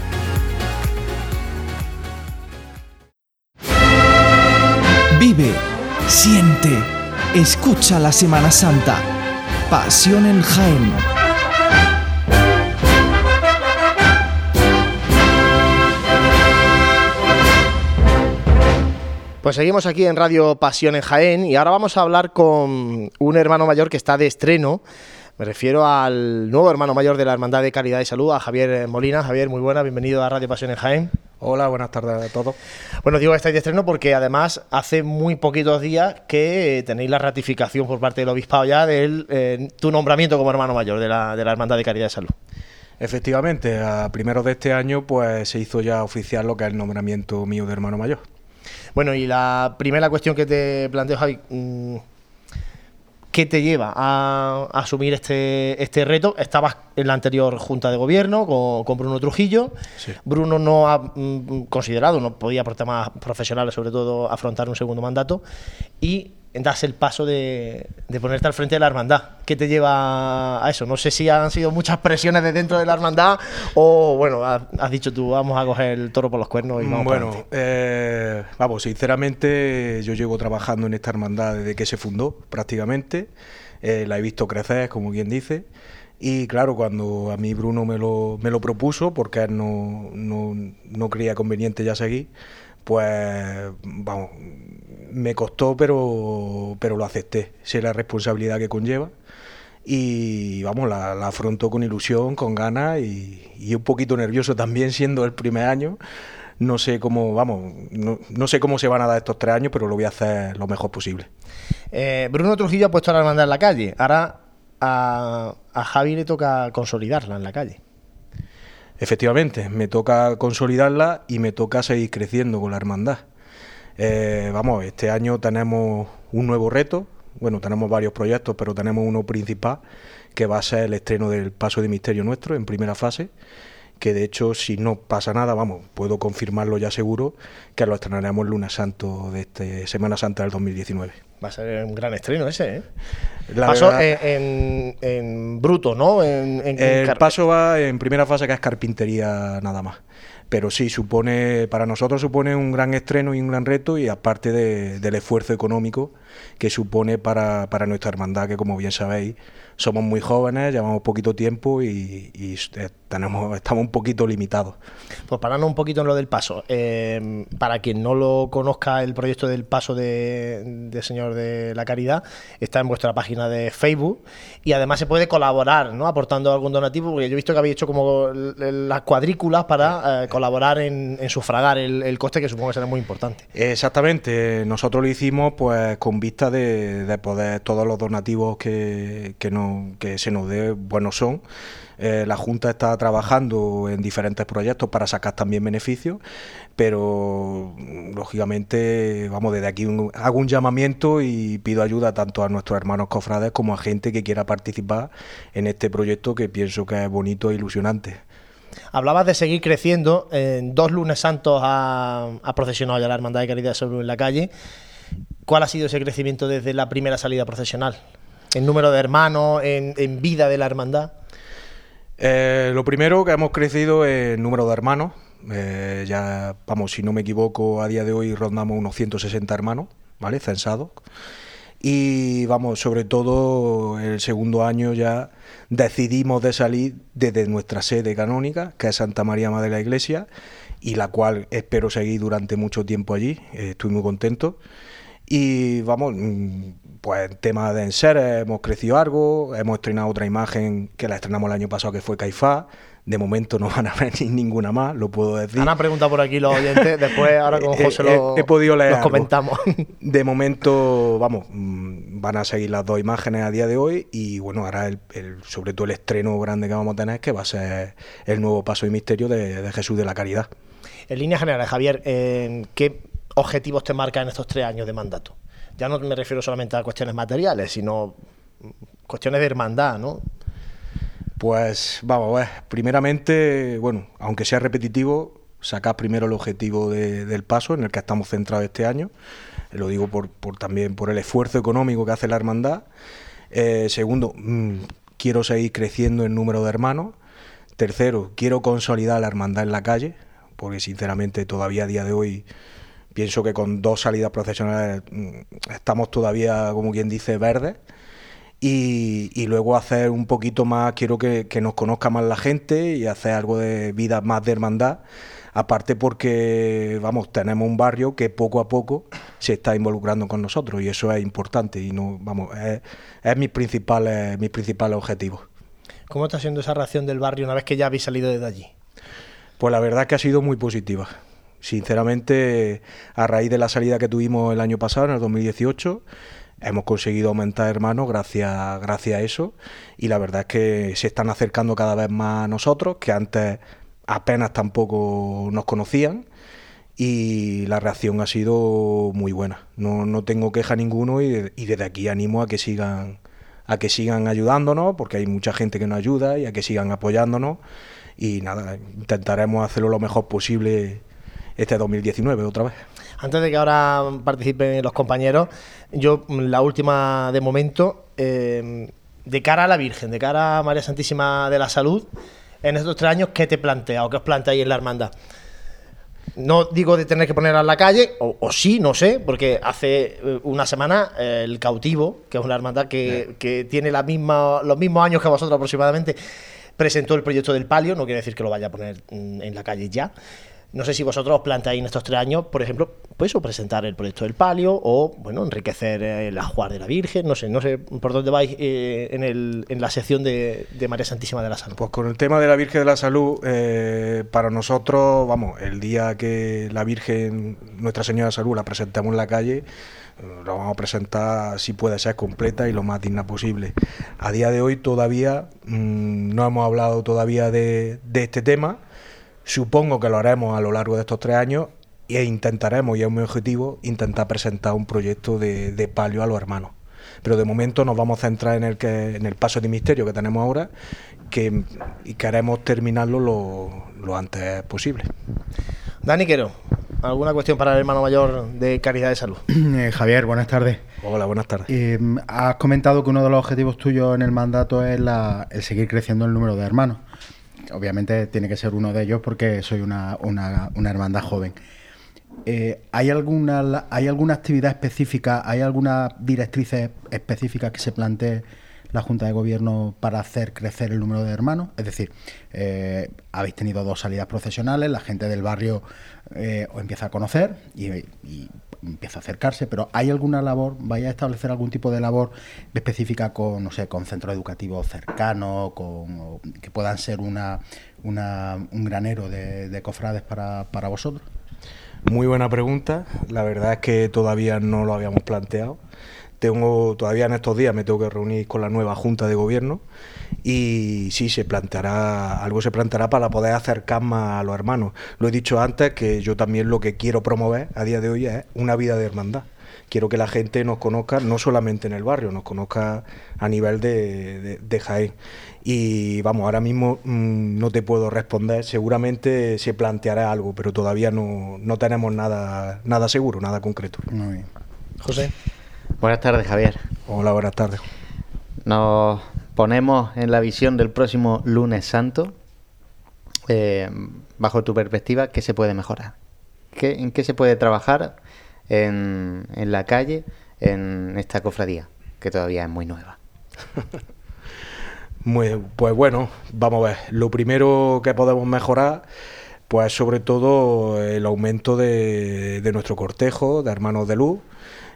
Siente, escucha la Semana Santa. Pasión en Jaén. Pues seguimos aquí en Radio Pasión en Jaén y ahora vamos a hablar con un hermano mayor que está de estreno. Me refiero al nuevo hermano mayor de la Hermandad de Caridad y Salud, a Javier Molina. Javier, muy buena, bienvenido a Radio Pasión en Jaén. Hola, buenas tardes a todos. Bueno, digo que estáis de estreno porque además hace muy poquitos días que eh, tenéis la ratificación por parte del Obispado ya de eh, tu nombramiento como hermano mayor de la, de la Hermandad de Caridad y Salud. Efectivamente, a primeros de este año pues se hizo ya oficial lo que es el nombramiento mío de hermano mayor. Bueno, y la primera cuestión que te planteo, Javi, mm, ¿qué te lleva a, a asumir este, este reto? Estabas en la anterior Junta de Gobierno con, con Bruno Trujillo. Sí. Bruno no ha mm, considerado, no podía por temas profesionales sobre todo, afrontar un segundo mandato. Y das el paso de, de ponerte al frente de la hermandad. ¿Qué te lleva a eso? No sé si han sido muchas presiones de dentro de la hermandad o, bueno, has, has dicho tú, vamos a coger el toro por los cuernos y vamos Bueno, eh, vamos, sinceramente yo llevo trabajando en esta hermandad desde que se fundó prácticamente. Eh, la he visto crecer, como quien dice. Y claro, cuando a mí Bruno me lo, me lo propuso, porque él no, no, no creía conveniente ya seguir, pues vamos, me costó, pero, pero lo acepté. Sé la responsabilidad que conlleva. Y vamos, la, la afronto con ilusión, con ganas y, y un poquito nervioso también, siendo el primer año. No sé cómo, vamos, no, no sé cómo se van a dar estos tres años, pero lo voy a hacer lo mejor posible. Eh, Bruno Trujillo ha puesto a la hermandad en la calle. Ahora a, a Javi le toca consolidarla en la calle. Efectivamente, me toca consolidarla y me toca seguir creciendo con la hermandad. Eh, vamos, este año tenemos un nuevo reto, bueno, tenemos varios proyectos, pero tenemos uno principal, que va a ser el estreno del Paso de Misterio nuestro en primera fase, que de hecho, si no pasa nada, vamos, puedo confirmarlo ya seguro, que lo estrenaremos el lunes santo de este Semana Santa del 2019. Va a ser un gran estreno ese, ¿eh? La Pasó verdad- en, en- en bruto, ¿no? En, El paso va en primera fase que es carpintería nada más. Pero sí, supone, para nosotros supone un gran estreno y un gran reto y aparte de- del esfuerzo económico que supone para, para nuestra hermandad, que como bien sabéis, somos muy jóvenes, llevamos poquito tiempo y, eh, tenemos, estamos un poquito limitados. Pues parando un poquito en lo del paso, eh, para quien no lo conozca, el proyecto del paso de, Señor de la Caridad está en vuestra página de Facebook y además se puede colaborar, ¿no? Aportando algún donativo, porque yo he visto que habéis hecho como las cuadrículas para eh, colaborar en, sufragar el, coste, que supongo que será muy importante. Exactamente, nosotros lo hicimos pues con vista de, poder, todos los donativos que, que, no, que se nos dé buenos son eh, la Junta está trabajando en diferentes proyectos para sacar también beneficios, pero lógicamente, vamos, desde aquí hago un llamamiento y pido ayuda tanto a nuestros hermanos cofrades como a gente que quiera participar en este proyecto que pienso que es bonito e ilusionante. Hablabas de seguir creciendo. En dos lunes santos ha, procesionado ya la Hermandad de Caridad de en la calle. ¿Cuál ha sido ese crecimiento desde la primera salida procesional? ¿En número de hermanos, en vida de la hermandad? Eh, lo primero que hemos crecido es número de hermanos. Eh, ya, vamos, si no me equivoco, a día de hoy rondamos unos 160 hermanos, ¿vale? Censados. Y vamos, sobre todo el segundo año ya decidimos de salir desde nuestra sede canónica, que es Santa María Madre de la Iglesia, y la cual espero seguir durante mucho tiempo allí. Eh, estoy muy contento. Y vamos, mm, pues en tema de enseres hemos crecido algo, hemos estrenado otra imagen que la estrenamos el año pasado que fue Caifá. De momento no van a ver ninguna más, lo puedo decir. Han preguntado por aquí los oyentes, después ahora con José lo, he, podido leer los comentamos. De momento, vamos, mm, van a seguir las dos imágenes a día de hoy y bueno, ahora el, sobre todo el estreno grande que vamos a tener que va a ser el nuevo paso y misterio de, de Jesús de la Caridad. En línea general, Javier, ¿qué objetivos te marcan en estos tres años de mandato? Ya no me refiero solamente a cuestiones materiales, sino cuestiones de hermandad, ¿no? Pues vamos a ver, primeramente, bueno, aunque sea repetitivo, sacar primero el objetivo del paso en el que estamos centrados este año. Lo digo por, también por el esfuerzo económico que hace la hermandad. Eh, segundo, mm, quiero seguir creciendo en número de hermanos. Tercero, quiero consolidar la hermandad en la calle, porque sinceramente todavía a día de hoy Pienso que con dos salidas profesionales mm, estamos todavía, como quien dice, verdes. Y, luego hacer un poquito más, quiero que, nos conozca más la gente y hacer algo de vida más de hermandad. Aparte porque, vamos, tenemos un barrio que poco a poco se está involucrando con nosotros y eso es importante y no, vamos, es, es mis principales, mis principales objetivos. ¿Cómo está siendo esa reacción del barrio una vez que ya habéis salido desde allí? Pues la verdad que ha sido muy positiva. Sinceramente, a raíz de la salida que tuvimos el año pasado, en el 2018, hemos conseguido aumentar hermanos gracias, gracias a eso. Y la verdad es que se están acercando cada vez más a nosotros, que antes apenas tampoco nos conocían. Y la reacción ha sido muy buena. No, no tengo queja ninguno y, y, desde aquí animo a que sigan a que sigan ayudándonos porque hay mucha gente que nos ayuda y a que sigan apoyándonos. Y nada, intentaremos hacerlo lo mejor posible este 2019 otra vez. Antes de que ahora participen los compañeros, yo la última de momento, eh, de cara a la Virgen, de cara a María Santísima de la Salud, en estos tres años, ¿qué te plantea o qué os planteáis en la hermandad? No digo de tener que ponerla en la calle, o, sí, no sé, porque hace eh, una semana eh, el cautivo, que es una hermandad que, que tiene la misma, los mismos años que vosotros aproximadamente, presentó el proyecto del palio, no quiere decir que lo vaya a poner mm, en la calle ya, no sé si vosotros os planteáis en estos tres años, por ejemplo, pues o presentar el proyecto del palio o, bueno, enriquecer el ajuar de la Virgen, no sé, no sé por dónde vais eh, en, el, en, la sección de, María Santísima de la Salud. Pues con el tema de la Virgen de la Salud, eh, para nosotros, vamos, el día que la Virgen, Nuestra Señora de Salud, la presentemos en la calle, la vamos a presentar si puede ser completa y lo más digna posible. A día de hoy todavía mm, no hemos hablado todavía de, de este tema Supongo que lo haremos a lo largo de estos tres años e intentaremos, y es mi objetivo, intentar presentar un proyecto de, palio a los hermanos. Pero de momento nos vamos a centrar en el, que, en el paso de misterio que tenemos ahora que, y queremos terminarlo lo, antes posible. Dani Quero, ¿alguna cuestión para el hermano mayor de Caridad de Salud? Eh, Javier, buenas tardes. Hola, buenas tardes. Eh, has comentado que uno de los objetivos tuyos en el mandato es el seguir creciendo el número de hermanos obviamente tiene que ser uno de ellos porque soy una, hermandad joven. Eh, ¿hay, alguna, ¿Hay alguna actividad específica, hay alguna directrices específicas que se plantee la Junta de Gobierno para hacer crecer el número de hermanos? Es decir, eh, habéis tenido dos salidas procesionales, la gente del barrio eh, os empieza a conocer y, empieza a acercarse, pero ¿hay alguna labor, vaya a establecer algún tipo de labor específica con, no sé, con centro educativo cercano, con, que puedan ser una, un granero de, cofrades para, para vosotros? Muy buena pregunta. La verdad es que todavía no lo habíamos planteado. Tengo todavía en estos días me tengo que reunir con la nueva junta de gobierno y sí se planteará algo se planteará para poder acercar más a los hermanos. Lo he dicho antes que yo también lo que quiero promover a día de hoy es una vida de hermandad quiero que la gente nos conozca no solamente en el barrio, nos conozca a nivel de, de, Jaén. Y vamos, ahora mismo mm, no te puedo responder, seguramente se planteará algo, pero todavía no, no tenemos nada, nada seguro, nada concreto. Muy bien. José. Buenas tardes, Javier. Hola, buenas tardes. Nos ponemos en la visión del próximo lunes santo. Eh, bajo tu perspectiva, ¿qué se puede mejorar? ¿Qué, ¿En qué se puede trabajar en, la calle en esta cofradía, que todavía es muy nueva. muy, pues bueno, vamos a ver. Lo primero que podemos mejorar, pues sobre todo el aumento de, nuestro cortejo de hermanos de luz.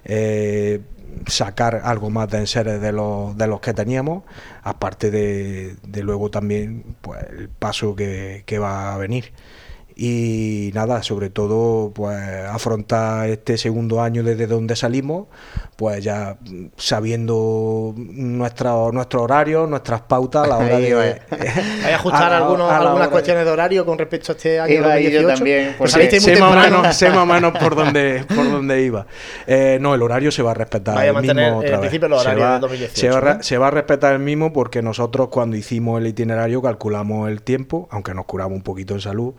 Eh, sacar algo más de enseres de los, de los que teníamos, aparte de, luego también pues, el paso que, que va a venir y nada, sobre todo pues afrontar este segundo año desde donde salimos, pues ya sabiendo nuestro, nuestro horario, nuestras pautas a la hora de... Hay ajustar algunas cuestiones de... horario con respecto a este año 2018. también, pues sé, más sé, más o menos por dónde, por dónde iba. Eh, no, el horario se va a respetar el mismo otra vez. El horario se va, 2018, se, va, se va a respetar el mismo porque nosotros cuando hicimos el itinerario calculamos el tiempo, aunque nos curamos un poquito en salud,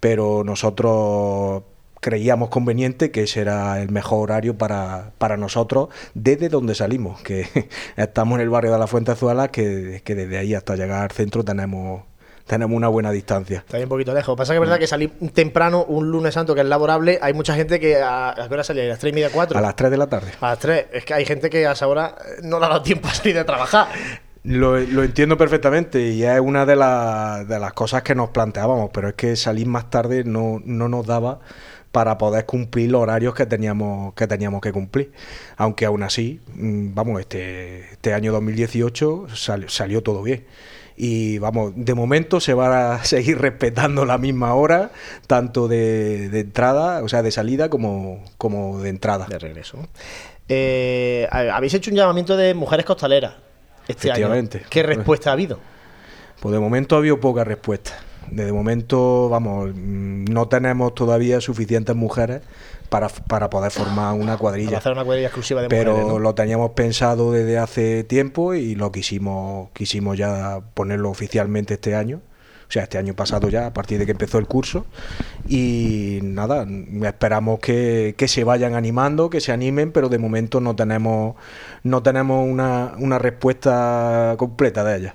pero nosotros creíamos conveniente que ese era el mejor horario para, para nosotros desde donde salimos, que estamos en el barrio de la Fuente Azuela, que, que desde ahí hasta llegar al centro tenemos tenemos una buena distancia. Está un poquito lejos. Pasa que es verdad que salir temprano, un lunes santo que es laborable, hay mucha gente que a, ¿a qué hora salía? ¿A las 3 y media, 4? A las 3 de la tarde. A las 3. Es que hay gente que a esa hora no le ha dado tiempo a salir de trabajar. Lo, entiendo perfectamente y es una de, de, las cosas que nos planteábamos, pero es que salir más tarde no, no nos daba para poder cumplir los horarios que teníamos que teníamos que cumplir. Aunque aún así, mm, vamos, este, este año 2018 salió todo bien. Y vamos, de momento se va a seguir respetando la misma hora, tanto de, de entrada, o sea, de salida como, como de entrada. De regreso. Eh, habéis hecho un llamamiento de mujeres costaleras este Efectivamente. ¿Qué respuesta ha habido? Pues de momento ha habido poca respuesta. De momento, vamos, mm, no tenemos todavía suficientes mujeres para, poder formar una cuadrilla. Para hacer una cuadrilla exclusiva de Pero mujeres. Pero lo teníamos pensado desde hace tiempo y lo quisimos, quisimos ya ponerlo oficialmente este año o sea, este año pasado ya, a partir de que empezó el curso. Y nada, esperamos que, se vayan animando, que se animen, pero de momento no tenemos, no tenemos una, una respuesta completa de ellas.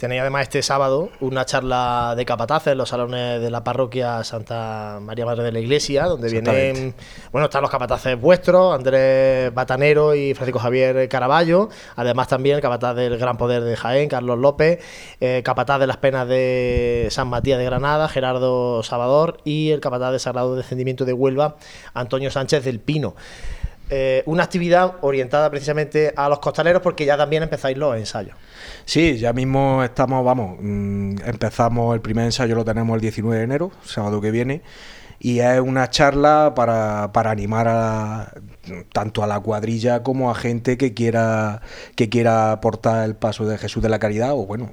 Tenéis además este sábado una charla de capataces en los salones de la parroquia Santa María Madre de la Iglesia, donde vienen, bueno, están los capataces vuestros, Andrés Batanero y Francisco Javier Caraballo, además también el capataz del Gran Poder de Jaén, Carlos López, eh, capataz de las penas de San Matías de Granada, Gerardo Salvador, y el capataz de Sagrado Descendimiento de Huelva, Antonio Sánchez del Pino. Eh, una actividad orientada precisamente a los costaleros porque ya también empezáis los ensayos. Sí, ya mismo estamos, vamos, mm, empezamos el primer ensayo, lo tenemos el 19 de enero, sábado que viene, y es una charla para, para animar a, tanto a la cuadrilla como a gente que quiera que quiera aportar el paso de Jesús de la Caridad o bueno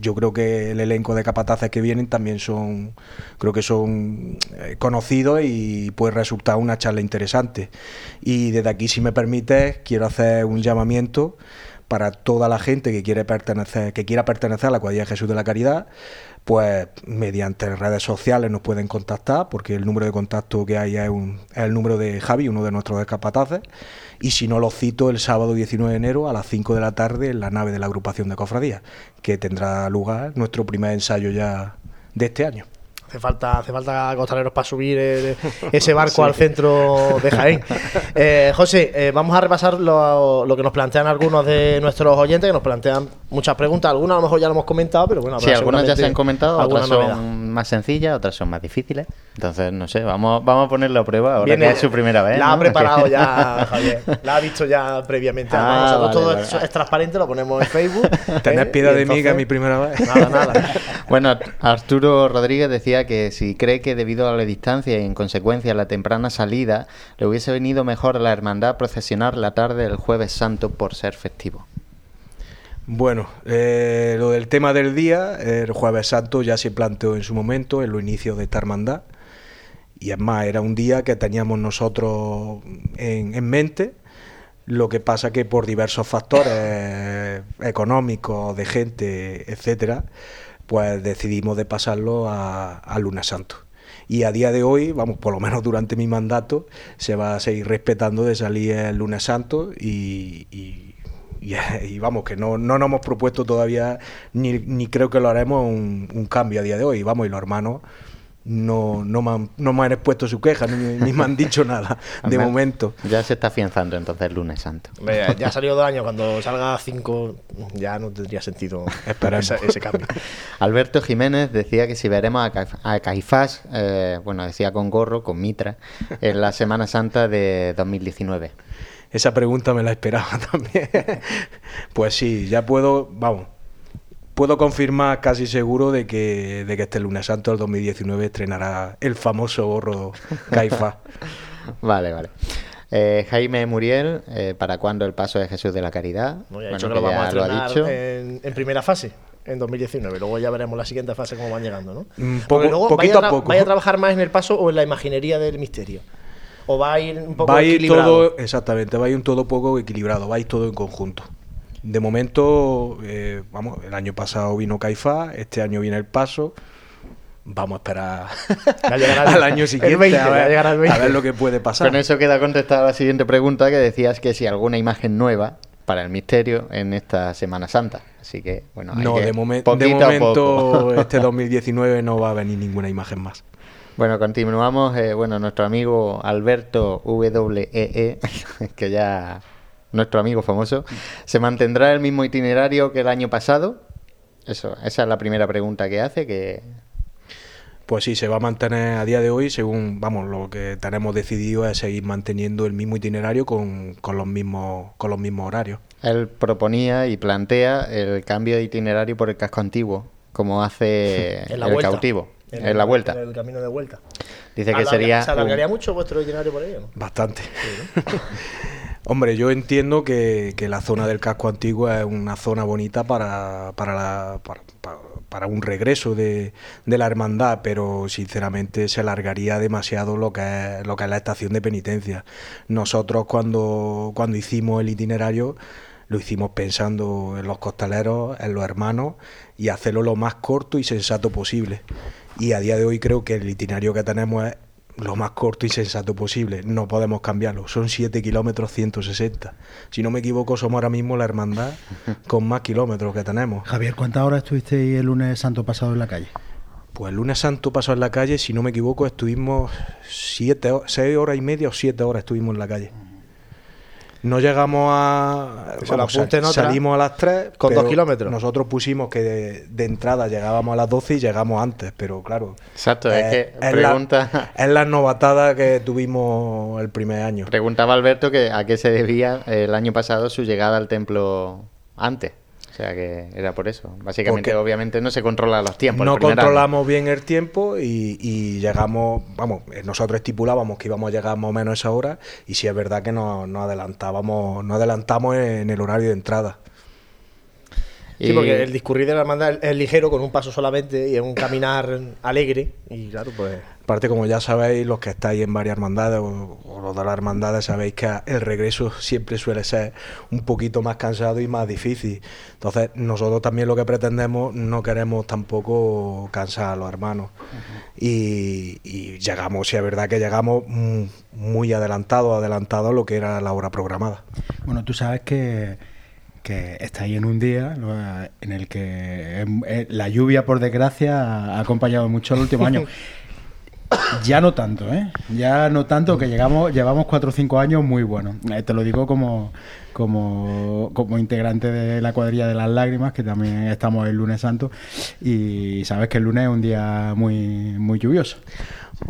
yo, creo que el elenco de capataces que vienen también son creo que son eh, conocidos y puede resultar una charla interesante. Y desde aquí si me permites quiero hacer un llamamiento para toda la gente que quiere pertenecer, que quiera pertenecer a la cuadrilla de Jesús de la Caridad, pues mediante redes sociales nos pueden contactar, porque el número de contacto que hay es, el número de Javi, uno de nuestros descapataces, y si no lo cito el sábado 19 de enero a las 5 de la tarde en la nave de la agrupación de cofradías, que tendrá lugar nuestro primer ensayo ya de este año. Hace falta, hace falta costaleros para subir el- ese barco al centro de Jaén. Eh, José, eh, vamos a repasar lo, lo que nos plantean algunos de nuestros oyentes, que nos plantean muchas preguntas. Algunas a lo mejor ya lo hemos comentado, pero bueno, Sí, habrá algunas ya se han comentado, otras son novedad. más sencillas, otras son más difíciles. Entonces, no sé, vamos, vamos a ponerlo a prueba ahora Viene- que es su primera vez. La ha preparado ya, Javier. La ha visto ya previamente. Ah, nosotros vale, todo vale. es, es transparente, lo ponemos en Facebook. Tened ¿eh? piedad de mí, que es mi primera vez. Nada, nada. Bueno, Arturo Rodríguez decía que si cree que debido a la distancia y en consecuencia a la temprana salida, le hubiese venido mejor a la hermandad procesionar la tarde del jueves santo por ser festivo. Bueno, eh, lo del tema del día, el jueves santo ya se planteó en su momento, en los inicios de esta hermandad. Y es más, era un día que teníamos nosotros en, en mente. Lo que pasa que por diversos factores económicos, de gente, etcétera, pues decidimos de pasarlo a, a lunes santo. Y a día de hoy, vamos, por lo menos durante mi mandato, se va a seguir respetando de salir el lunes santo y- y- y vamos, que no, no nos hemos propuesto todavía, ni, ni creo que lo haremos, un, un cambio a día de hoy. Vamos, y los hermanos no, no, me, han, no me han expuesto su queja, ni, ni me han dicho nada, de momento. Ya se está afianzando entonces el lunes santo. Ya, ha salido dos años, cuando salga cinco ya no tendría sentido Esperemos. ese, ese cambio. Alberto Jiménez decía que si veremos a Caifás, eh, bueno, decía con gorro, con mitra, en la Semana Santa de 2019. Esa pregunta me la esperaba también. pues sí, ya puedo, vamos, puedo confirmar casi seguro de que, de que este lunes santo del 2019 estrenará el famoso gorro Caifa. Vale, vale. Eh, Jaime Muriel, eh, ¿para cuándo el paso de Jesús de la Caridad? No, ya he Bueno, dicho que que lo vamos a ya lo ha dicho. en, en primera fase, en 2019. Luego ya veremos la siguiente fase cómo van llegando, ¿no? Mm, poco- Porque luego poquito vaya, a poco. vaya a trabajar más en el paso o en la imaginería del misterio. O va a ir un poco Va a ir equilibrado. todo, exactamente, va a ir un todo poco equilibrado, va a ir todo en conjunto. De momento, eh, vamos, el año pasado vino Caifa, este año viene el paso. Vamos a esperar al año siguiente 20, a, ver, el 20. a ver lo que puede pasar. Con eso queda contestada la siguiente pregunta que decías que si alguna imagen nueva para el misterio en esta Semana Santa. Así que, bueno, hay No, que de, momen- de momento poco. este 2019 no va a venir ninguna imagen más. Bueno, continuamos. eh, bueno, nuestro amigo Alberto WEE, que ya nuestro amigo famoso, ¿se mantendrá el mismo itinerario que el año pasado? Eso, esa es la primera pregunta que hace, que Pues sí, se va a mantener a día de hoy, según, vamos, lo que tenemos decidido es seguir manteniendo el mismo itinerario con, con los mismos con los mismos horarios. él proponía y plantea el cambio de itinerario por el casco antiguo, como hace el vuelta. cautivo, en, la vuelta. En el camino de vuelta. Dice que sería... ¿Se alargaría un- mucho vuestro itinerario por ello? no? Bastante. Hombre, yo entiendo que, que la zona del casco antiguo es una zona bonita para, para, la- para, para- para un regreso de, de la hermandad, pero sinceramente se alargaría demasiado lo que es, lo que es la estación de penitencia. Nosotros cuando, cuando hicimos el itinerario lo hicimos pensando en los costaleros, en los hermanos y hacerlo lo más corto y sensato posible. Y a día de hoy creo que el itinerario que tenemos es lo más corto y sensato posible. No podemos cambiarlo. Son 7 kilómetros 160. Si no me equivoco, somos ahora mismo la hermandad con más kilómetros que tenemos. Javier, ¿cuántas horas estuvisteis el lunes santo pasado en la calle? Pues el lunes santo pasó en la calle, si no me equivoco, estuvimos 7, 6 horas y media o 7 horas estuvimos en la calle. No llegamos a. Vamos, otra. salimos a las 3. Con pero dos kilómetros. Nosotros pusimos que de, de entrada llegábamos a las 12 y llegamos antes, pero claro. Exacto, es eh, que es pregunta... La, es la novatada que tuvimos el primer año. Preguntaba Alberto que a qué se debía el año pasado su llegada al templo antes. O sea que era por eso. Básicamente, Porque obviamente, no se controla los tiempos. no año. controlamos bien el tiempo y, y llegamos, vamos, nosotros estipulábamos que íbamos a llegar más o menos a esa hora y sí es verdad que nos, nos adelantábamos, nos adelantamos en el horario de entrada. Sí, porque el discurrir de la hermandad es- es ligero, con un paso solamente, y es un caminar alegre. Y claro, pues. Aparte, como ya sabéis, los que estáis en varias hermandades o, o los de las hermandades, sabéis que el regreso siempre suele ser un poquito más cansado y más difícil. Entonces, nosotros también lo que pretendemos, no queremos tampoco cansar a los hermanos. y, y llegamos, si es verdad que llegamos mm, muy adelantados, adelantados a lo que era la hora programada. Bueno, tú sabes que que estáis en un día en el que em, eh, la lluvia, por desgracia, ha acompañado mucho el último año. Ya no tanto, ¿eh? Ya no tanto, que llegamos, llevamos cuatro o cinco años muy buenos. Eh, te lo digo como, como, como integrante de la cuadrilla de las lágrimas, que también estamos el lunes santo, y sabes que el lunes es un día muy, muy lluvioso.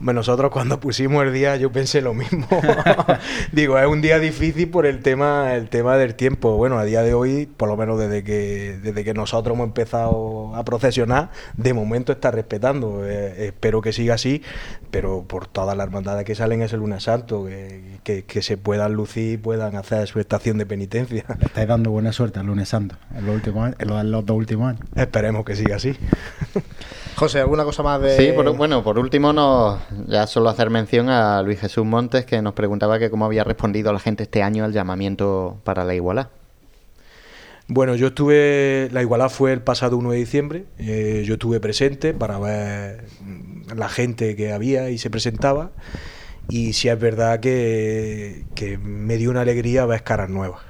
Nosotros cuando pusimos el día yo pensé lo mismo. Digo, es un día difícil por el tema, el tema del tiempo. Bueno, a día de hoy, por lo menos desde que, desde que nosotros hemos empezado a procesionar, de momento está respetando. Eh, espero que siga así, pero por todas las hermandades que salen es el lunes santo, que, que, se puedan lucir y puedan hacer su estación de penitencia. estáis dando buena suerte al lunes santo en los, últimos, en los dos últimos años. Esperemos que siga así. José, ¿alguna cosa más de...? Sí, bueno, por último, nos, ya solo hacer mención a Luis Jesús Montes, que nos preguntaba que cómo había respondido la gente este año al llamamiento para la igualdad. Bueno, yo estuve, la igualdad fue el pasado 1 de diciembre, eh, yo estuve presente para ver la gente que había y se presentaba, y sí es verdad que, que me dio una alegría ver caras nuevas.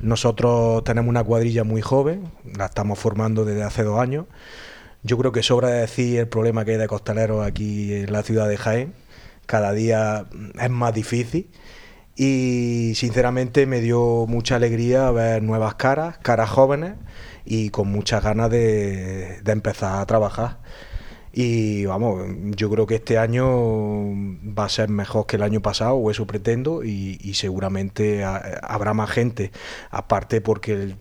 Nosotros tenemos una cuadrilla muy joven, la estamos formando desde hace dos años, yo creo que sobra decir el problema que hay de costaleros aquí en la ciudad de Jaén. Cada día es más difícil y sinceramente me dio mucha alegría ver nuevas caras, caras jóvenes y con muchas ganas de, empezar a trabajar. Y vamos, yo creo que este año va a ser mejor que el año pasado, o eso pretendo, y, seguramente habrá más gente. Aparte porque el,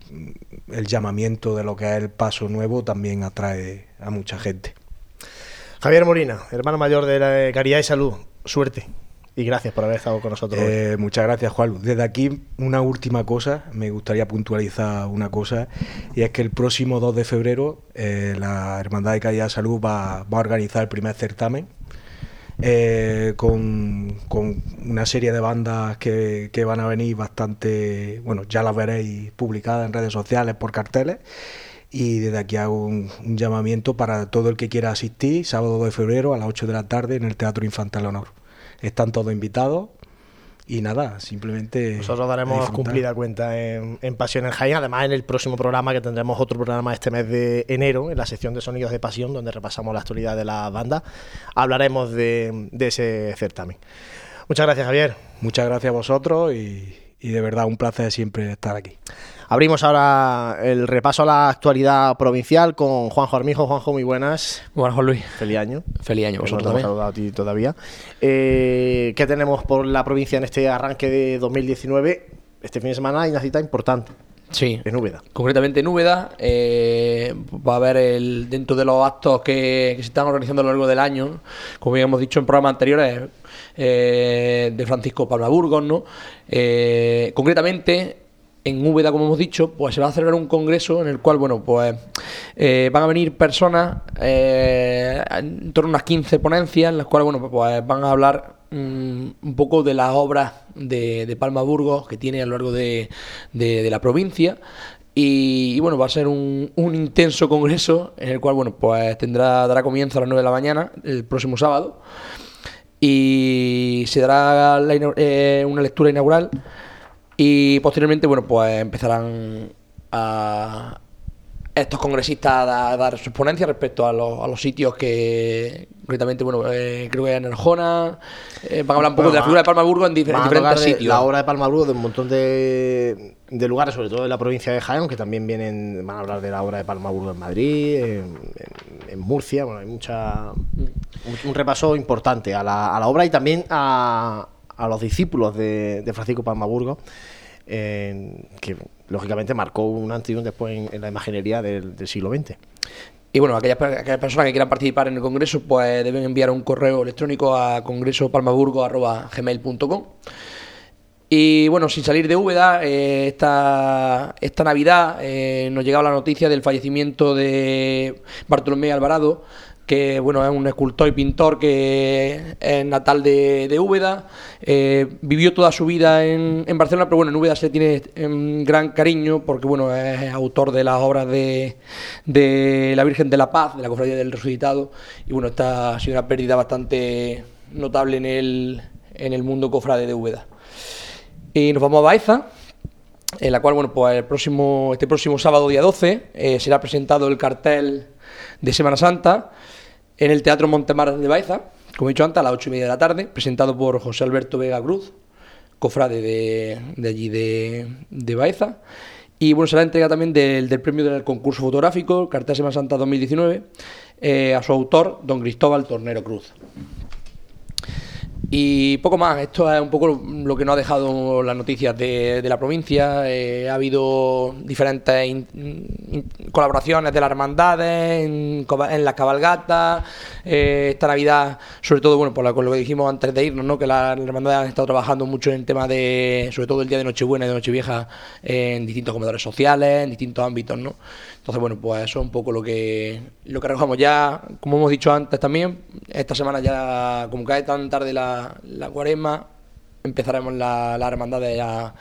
el, llamamiento de lo que es el paso nuevo también atrae a mucha gente. Javier Molina, hermano mayor de la Caridad y Salud, suerte y gracias por haber estado con nosotros. Eh, muchas gracias, Juan. Desde aquí, una última cosa, me gustaría puntualizar una cosa, y es que el próximo 2 de febrero eh, la Hermandad de Caridad y Salud va, a organizar el primer certamen. Eh, con, una serie de bandas que, van a venir bastante, bueno, ya las veréis publicadas en redes sociales por carteles y desde aquí hago un, llamamiento para todo el que quiera asistir, sábado 2 de febrero a las 8 de la tarde en el Teatro Infantil Honor. Están todos invitados y nada, simplemente... Nosotros daremos cumplida cuenta en, Pasión en Jaén, además en el próximo programa que tendremos otro programa este mes de enero, en la sección de Sonidos de Pasión, donde repasamos la actualidad de la banda, hablaremos de, ese certamen. Muchas gracias Javier. Muchas gracias a vosotros y, y de verdad un placer siempre estar aquí. Abrimos ahora el repaso a la actualidad provincial con Juanjo Armijo. Juanjo, muy buenas. Buenas, Juan Luis. Feliz año. Feliz año, vosotros también. a ti todavía. Eh, ¿Qué tenemos por la provincia en este arranque de 2019? Este fin de semana hay una cita importante. Sí. En Úbeda. Concretamente en Úbeda eh, va a haber el, dentro de los actos que, se están organizando a lo largo del año, como ya hemos dicho en programas anteriores, eh, de Francisco Palma Burgos, ¿no? concretamente en Úbeda, como hemos dicho, pues se va a celebrar un congreso en el cual, bueno, pues eh, van a venir personas, eh, en torno a unas 15 ponencias, en las cuales, bueno, pues van a hablar mm, un poco de las obras de, Palma Burgos que tiene a lo largo de, la provincia. Y, bueno, va a ser un, intenso congreso en el cual, bueno, pues tendrá, dará comienzo a las 9 de la mañana, el próximo sábado. Y se dará eh, una lectura inaugural y posteriormente, bueno, pues empezarán a estos congresistas a, dar sus ponencias respecto a los, a los sitios que, concretamente, bueno, eh, creo que en Arjona, eh, van a hablar un poco de la figura de Palmaburgo en, diferentes sitios. La obra de Palmaburgo de un montón de, de, lugares, sobre todo en la provincia de Jaén, que también vienen, van a hablar de la obra de Palmaburgo en Madrid, en, Murcia, bueno, hay mucha un, repaso importante a la, a la obra y también a a los discípulos de, Francisco Palmaburgo, que lógicamente marcó un antes y un después en, la imaginería del, siglo XX. Y bueno, aquellas, personas que quieran participar en el congreso, pues deben enviar un correo electrónico a congresopalmaburgo.gmail.com y bueno, sin salir de Úbeda, eh, esta, esta Navidad eh, nos llegaba la noticia del fallecimiento de Bartolomé Alvarado, que bueno, es un escultor y pintor que es natal de, de Úbeda, eh, vivió toda su vida en, en, Barcelona, pero bueno, en Úbeda se tiene em, gran cariño porque bueno, es autor de las obras de, de la Virgen de la Paz, de la Cofradía del Resucitado, y bueno, esta ha sido una pérdida bastante notable en el, en el mundo cofrade de Úbeda. Y nos vamos a Baeza, en la cual, bueno, pues el próximo, este próximo sábado, día 12, eh, será presentado el cartel de Semana Santa en el Teatro Montemar de Baeza, como he dicho antes, a las ocho y media de la tarde, presentado por José Alberto Vega Cruz, cofrade de, allí de, de Baeza. Y bueno, será entrega también del, premio del concurso fotográfico, Semana Santa 2019, eh, a su autor, don Cristóbal Tornero Cruz. Y poco más, esto es un poco lo que nos ha dejado las noticias de, de la provincia. Eh, ha habido diferentes colaboraciones de las hermandades en, en las cabalgatas. eh, esta Navidad, sobre todo, bueno, por la- con lo que dijimos antes de irnos, ¿no? que las hermandades han estado trabajando mucho en el tema de, sobre todo el día de Nochebuena y de Nochevieja, eh, en distintos comedores sociales, en distintos ámbitos, ¿no? Entonces, bueno, pues eso es un poco lo que, lo que recogemos ya, como hemos dicho antes también, esta semana ya, como cae tan tarde la, la cuaresma, empezaremos la, las hermandades ya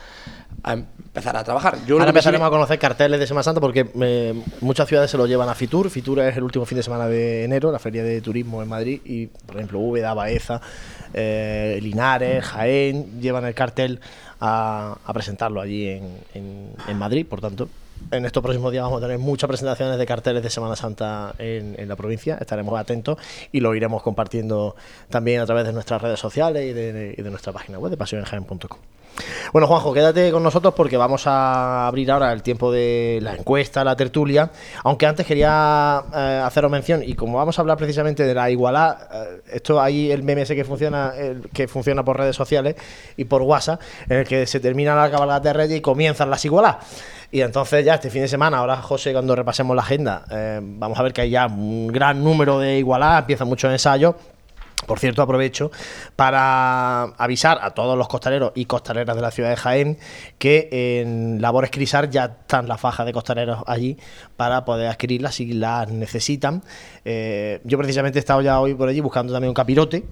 a empezar a trabajar. Yo Ahora sí- empezaremos a conocer carteles de Semana Santa porque eh, muchas ciudades se lo llevan a Fitur. Fitur es el último fin de semana de enero, la feria de turismo en Madrid. Y, por ejemplo, Úbeda, Baeza, eh, Linares, Jaén llevan el cartel a, a presentarlo allí en, en- en Madrid. Por tanto, en estos próximos días vamos a tener muchas presentaciones de carteles de Semana Santa en, la provincia. Estaremos atentos y lo iremos compartiendo también a través de nuestras redes sociales y de, nuestra página web de pasionenjaen.com. Bueno, Juanjo, quédate con nosotros porque vamos a abrir ahora el tiempo de la encuesta, la tertulia. Aunque antes quería eh, haceros mención, y como vamos a hablar precisamente de la igualdad, eh, esto hay el meme ese que funciona, que funciona por redes sociales y por WhatsApp, en el que se termina la cabalgata de Reyes y comienzan las igualadas. Y entonces ya este fin de semana, ahora José, cuando repasemos la agenda, eh, vamos a ver que hay ya un gran número de igualadas, empiezan muchos ensayos. Por cierto, aprovecho para avisar a todos los costaleros y costaleras de la ciudad de Jaén que en Labores Crisar ya están las fajas de costaleros allí para poder adquirirlas si las necesitan. Eh, yo precisamente he estado ya hoy por allí buscando también un capirote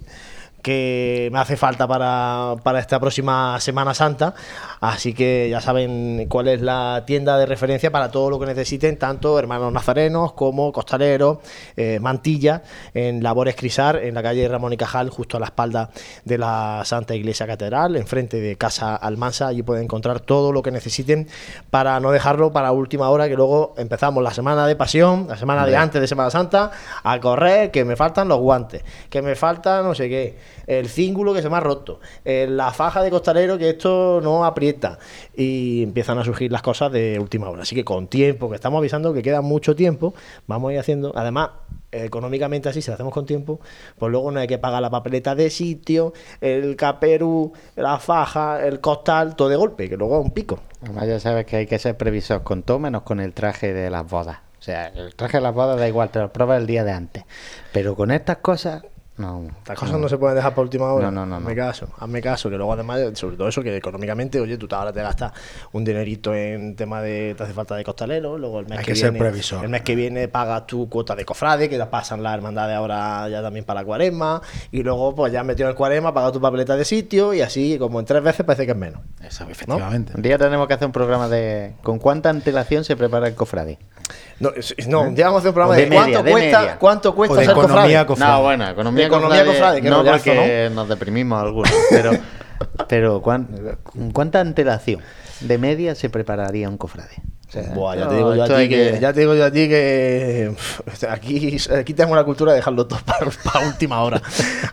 que me hace falta para, para esta próxima Semana Santa. Así que ya saben cuál es la tienda de referencia para todo lo que necesiten, tanto hermanos nazarenos como costaleros, eh, mantilla, en Labores Crisar, en la calle Ramón y Cajal, justo a la espalda de la Santa Iglesia Catedral, enfrente de Casa Almansa. Allí pueden encontrar todo lo que necesiten para no dejarlo para última hora, que luego empezamos la semana de pasión, la semana de antes de Semana Santa, a correr, que me faltan los guantes, que me falta no sé qué, el cíngulo que se me ha roto, la faja de costalero que esto no aprieta y empiezan a surgir las cosas de última hora. Así que con tiempo, que estamos avisando que queda mucho tiempo, vamos a ir haciendo, además económicamente así, si lo hacemos con tiempo, pues luego no hay que pagar la papeleta de sitio, el caperú, la faja, el costal, todo de golpe, que luego es un pico. Además ya sabes que hay que ser previsor con todo menos con el traje de las bodas. O sea, el traje de las bodas da igual, te lo pruebas el día de antes. Pero con estas cosas, no. Estas cosas no se pueden dejar por última hora. No, no, no, Hazme no. caso, hazme caso, que luego además, sobre todo eso, que económicamente, oye, tú te- ahora te gastas un dinerito en tema de, te hace falta de costalero, luego el mes Hay que, que ser viene, previsor. el mes que viene pagas tu cuota de cofrade, que la pasan las hermandades ahora ya también para la cuaresma, y luego pues ya has metido en el cuaresma, pagas tu papeleta de sitio, y así como en tres veces parece que es menos. Eso, efectivamente. Un día tenemos que hacer un programa de con cuánta antelación se prepara el cofrade. No, no un día vamos a hacer un programa de, de media, cuánto, de cuesta, cuánto cuesta O de ser cofrade. economía cofrade. No, bueno, economía, De economía cofrade, no rollazo, porque nos deprimimos algunos, pero pero ¿cuán- ¿con cuánta antelación de media se prepararía un cofrade? O sea, Buah, ya no, te digo yo a ti que, ya te digo yo a ti que pff, aquí, aquí tenemos la cultura de dejarlo todo para, para última hora.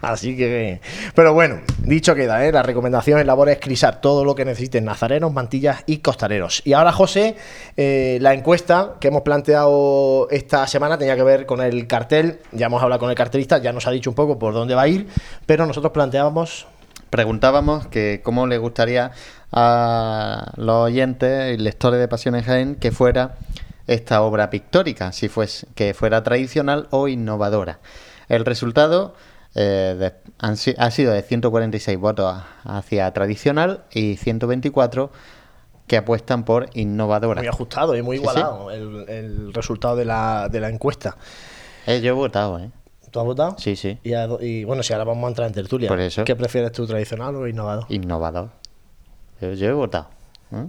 Así que. Pero bueno, dicho queda, ¿eh? la recomendación en labor es crisar todo lo que necesiten nazarenos, mantillas y costaleros. Y ahora, José, eh, la encuesta que hemos planteado esta semana tenía que ver con el cartel. Ya hemos hablado con el cartelista, ya nos ha dicho un poco por dónde va a ir, pero nosotros planteábamos. Preguntábamos que cómo le gustaría a los oyentes y lectores de Pasiones Jaén que fuera esta obra pictórica, si fuese que fuera tradicional o innovadora. El resultado eh, de- han ha sido de 146 votos hacia tradicional y 124 que apuestan por innovadora. Muy ajustado y muy Sí, igualado El, el resultado de la, de la encuesta. Eh, yo he votado, ¿eh? ¿Tú has votado? Sí, sí. Y, a- y, bueno, si ahora vamos a entrar en tertulia. Por eso. ¿Qué prefieres tú, tradicional o innovador? Innovador. Yo, yo he votado. ¿eh?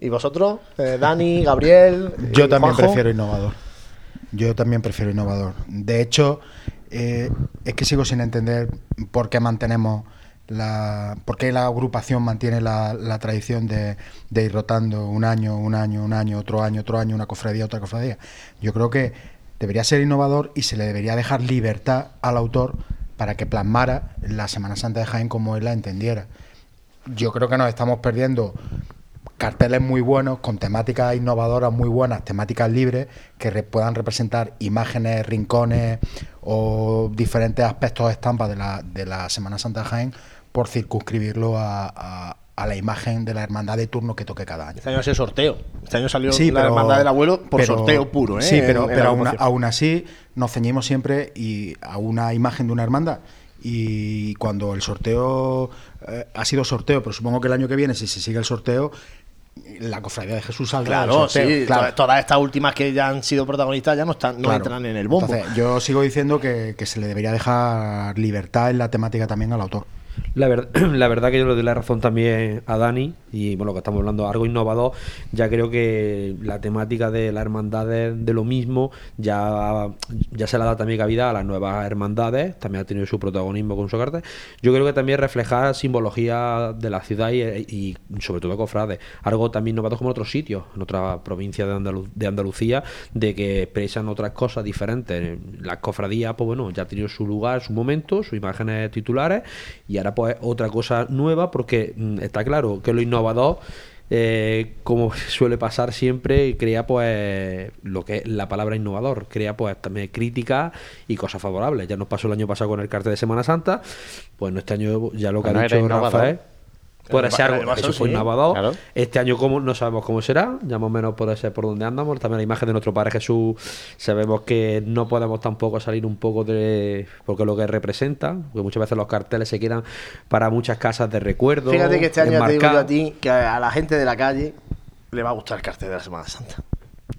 ¿Y vosotros? Eh, Dani, Gabriel. Yo y también Juanjo? prefiero innovador. Yo también prefiero innovador. De hecho, eh, es que sigo sin entender por qué mantenemos la, ¿por qué la agrupación mantiene la, la tradición de, de ir rotando un año, un año, un año, otro año, otro año, una cofradía, otra cofradía? Yo creo que debería ser innovador y se le debería dejar libertad al autor para que plasmara la Semana Santa de Jaén como él la entendiera. Yo creo que nos estamos perdiendo carteles muy buenos, con temáticas innovadoras muy buenas, temáticas libres, que puedan representar imágenes, rincones o diferentes aspectos de estampa de la, de la Semana Santa de Jaén, por circunscribirlo a- a la imagen de la hermandad de turno que toque cada año. Este año es el sorteo. Este año salió Sí, la pero- hermandad del abuelo por pero- sorteo puro, ¿eh? Sí, pero, En- en pero aún, así nos ceñimos siempre y a una imagen de una hermandad. Y cuando el sorteo eh, ha sido sorteo, pero supongo que el año que viene, si se sigue el sorteo, la cofradía de Jesús saldrá Claro, sorteo. sí. Claro. to- Todas estas últimas que ya han sido protagonistas ya no están, no Claro. entran en el bombo. Entonces, yo sigo diciendo que, que se le debería dejar libertad en la temática también al autor. La, ver- la verdad que yo le doy la razón también a Dani y bueno, que estamos hablando algo innovador, ya creo que la temática de las hermandades de lo mismo ya, ya se le ha dado también cabida a las nuevas hermandades, también ha tenido su protagonismo con su cartel. Yo creo que también reflejar simbología de la ciudad y, sobre todo cofrades, algo también innovador como en otros sitios, en otras provincias de Andalucía, de que expresan otras cosas diferentes. Las cofradías, pues bueno, ya ha tenido su lugar, su momento, sus imágenes titulares y ahora pues otra cosa nueva porque mm, está claro que lo innovador eh, como suele pasar siempre crea pues lo que es la palabra innovador crea pues también críticas y cosas favorables ya nos pasó el año pasado con el cartel de Semana Santa pues no este año ya lo que Bueno, ha dicho. Rafael ser año algo eso fue sí. Claro. este año como no sabemos cómo será ya más o menos puede ser por donde andamos también la imagen de nuestro Padre Jesús sabemos que no podemos tampoco salir un poco de porque lo que representa porque muchas veces los carteles se quedan para muchas casas de recuerdo Fíjate que este año te digo yo a ti que a la gente de la calle le va a gustar el cartel de la Semana Santa.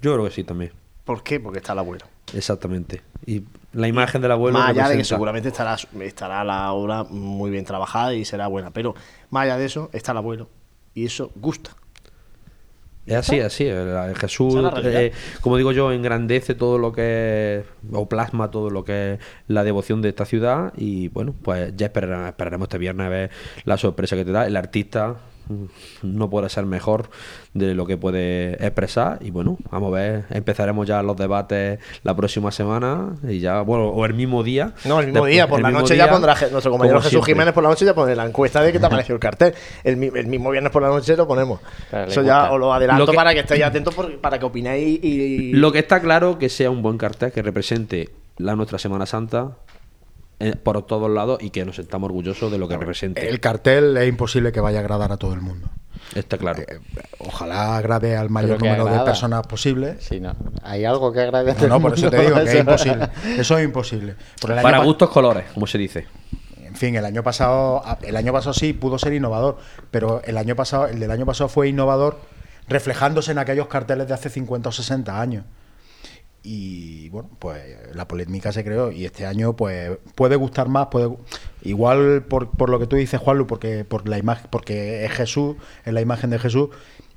yo creo que sí también ¿Por qué? Porque está el abuelo. Exactamente. Y la imagen del abuelo. más allá de que seguramente estará, estará la obra muy bien trabajada y será buena, pero más allá de eso está el abuelo y eso gusta. Es así, así. Jesús, eh, como digo yo, engrandece todo lo que es, o plasma todo lo que es la devoción de esta ciudad. Y bueno, pues ya esperaremos, esperaremos este viernes a ver la sorpresa que te da. El artista no puede ser mejor de lo que puede expresar. Y bueno, vamos a ver, empezaremos ya los debates la próxima semana. Y ya, bueno, o el mismo día. No, el mismo Después- día, por la noche día, ya pondrá nuestro compañero Jesús siempre. Jiménez por la noche ya pone la encuesta de qué te ha parecido el cartel. El, mi- el mismo viernes por la noche lo ponemos. Claro, Eso ya os lo adelanto Lo que- para que estéis atentos por- para que opinéis y... Lo que está claro que sea un buen cartel que represente la nuestra Semana Santa por todos lados y que nos sentamos orgullosos de lo que represente. El cartel es imposible que vaya a agradar a todo el mundo. Está claro. Eh, ojalá agrade al mayor número de personas posible. Sí, no. Hay algo que agradece. No, no, por eso te digo que es imposible. Eso es imposible. Para pa- gustos colores, como se dice. En fin, el año pasado, el año pasado sí pudo ser innovador, pero el año pasado, el del año pasado fue innovador reflejándose en aquellos carteles de hace 50 o 60 años. Y bueno, pues la polémica se creó y este año pues puede gustar más, puede igual por, por lo que tú dices, Juanlu, porque por la imagen, porque es Jesús, es la imagen de Jesús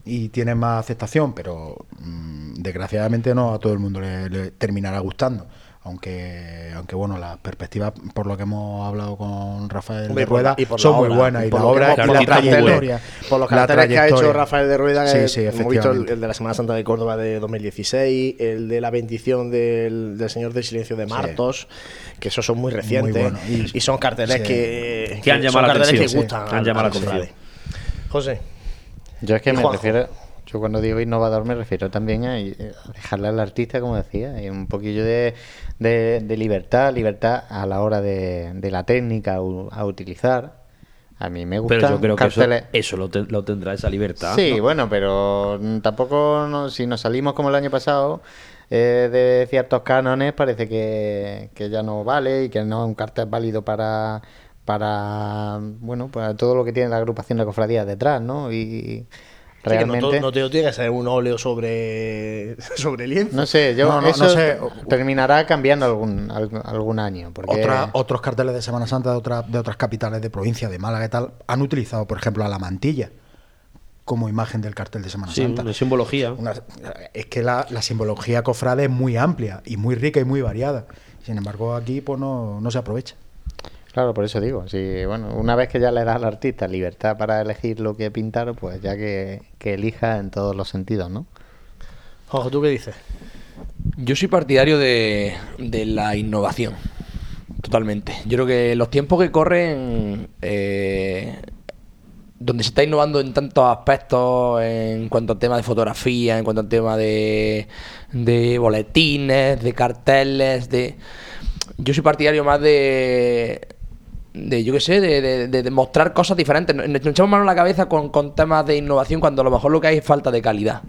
y tiene más aceptación, pero mm, desgraciadamente no a todo el mundo le, le terminará gustando. Aunque, aunque bueno, las perspectivas, por lo que hemos hablado con Rafael Hombre, de por Rueda, y por son muy buenas. Y por la obra hemos- y por la los carteles- trayectoria. Por los la carteles que ha hecho. Rafael de Rueda, Sí, que sí, hemos visto el, de la Semana Santa de Córdoba de 2016, el de la bendición del, del Señor del Silencio de Martos, que esos son muy recientes bueno. y, Y- son carteles sí. que, Que han son llamado la carteles atención, que sí, gustan han llamado la. José, Yo es que me refiero, yo cuando digo innovador me refiero también a, eh, dejarle al artista, como decía, y un poquillo de, de- de libertad, libertad a la hora de, de la técnica a utilizar. A mí me gustan Pero yo creo que eso, lo, ten- lo tendrá esa libertad. Sí, ¿no? bueno, pero tampoco, no- si nos salimos como el año pasado eh, de ciertos cánones, parece que, que ya no vale y que no es un cartel válido para, para, bueno, para todo lo que tiene la agrupación de cofradías detrás, ¿no? Y Sí, que no, realmente... no te tiene que ser un óleo sobre, sobre lienzo. No sé, yo No, no, eso no sé. terminará cambiando algún, algún, algún año. Porque Otra- otros carteles de Semana Santa de, otra- de otras capitales de provincia, de Málaga y tal, han utilizado, por ejemplo, a la mantilla como imagen del cartel de Semana Sí, Santa. una simbología. Una- es que la, la simbología cofrade es muy amplia y muy rica y muy variada. Sin embargo, aquí pues no, no se aprovecha. Claro, por eso digo, si bueno, una vez que ya le das al artista libertad para elegir lo que pintar, pues ya que, que elija en todos los sentidos, ¿no? Ojo, ¿tú qué dices? Yo soy partidario de, de la innovación, totalmente. Yo creo que los tiempos que corren, eh, donde se está innovando en tantos aspectos, en cuanto al tema de fotografía, en cuanto al tema de, de boletines, de carteles, de... Yo soy partidario más de, de yo qué sé, de, de, de- mostrar cosas diferentes. Nos echamos mano a la cabeza con, con temas de innovación cuando a lo mejor lo que hay es falta de calidad.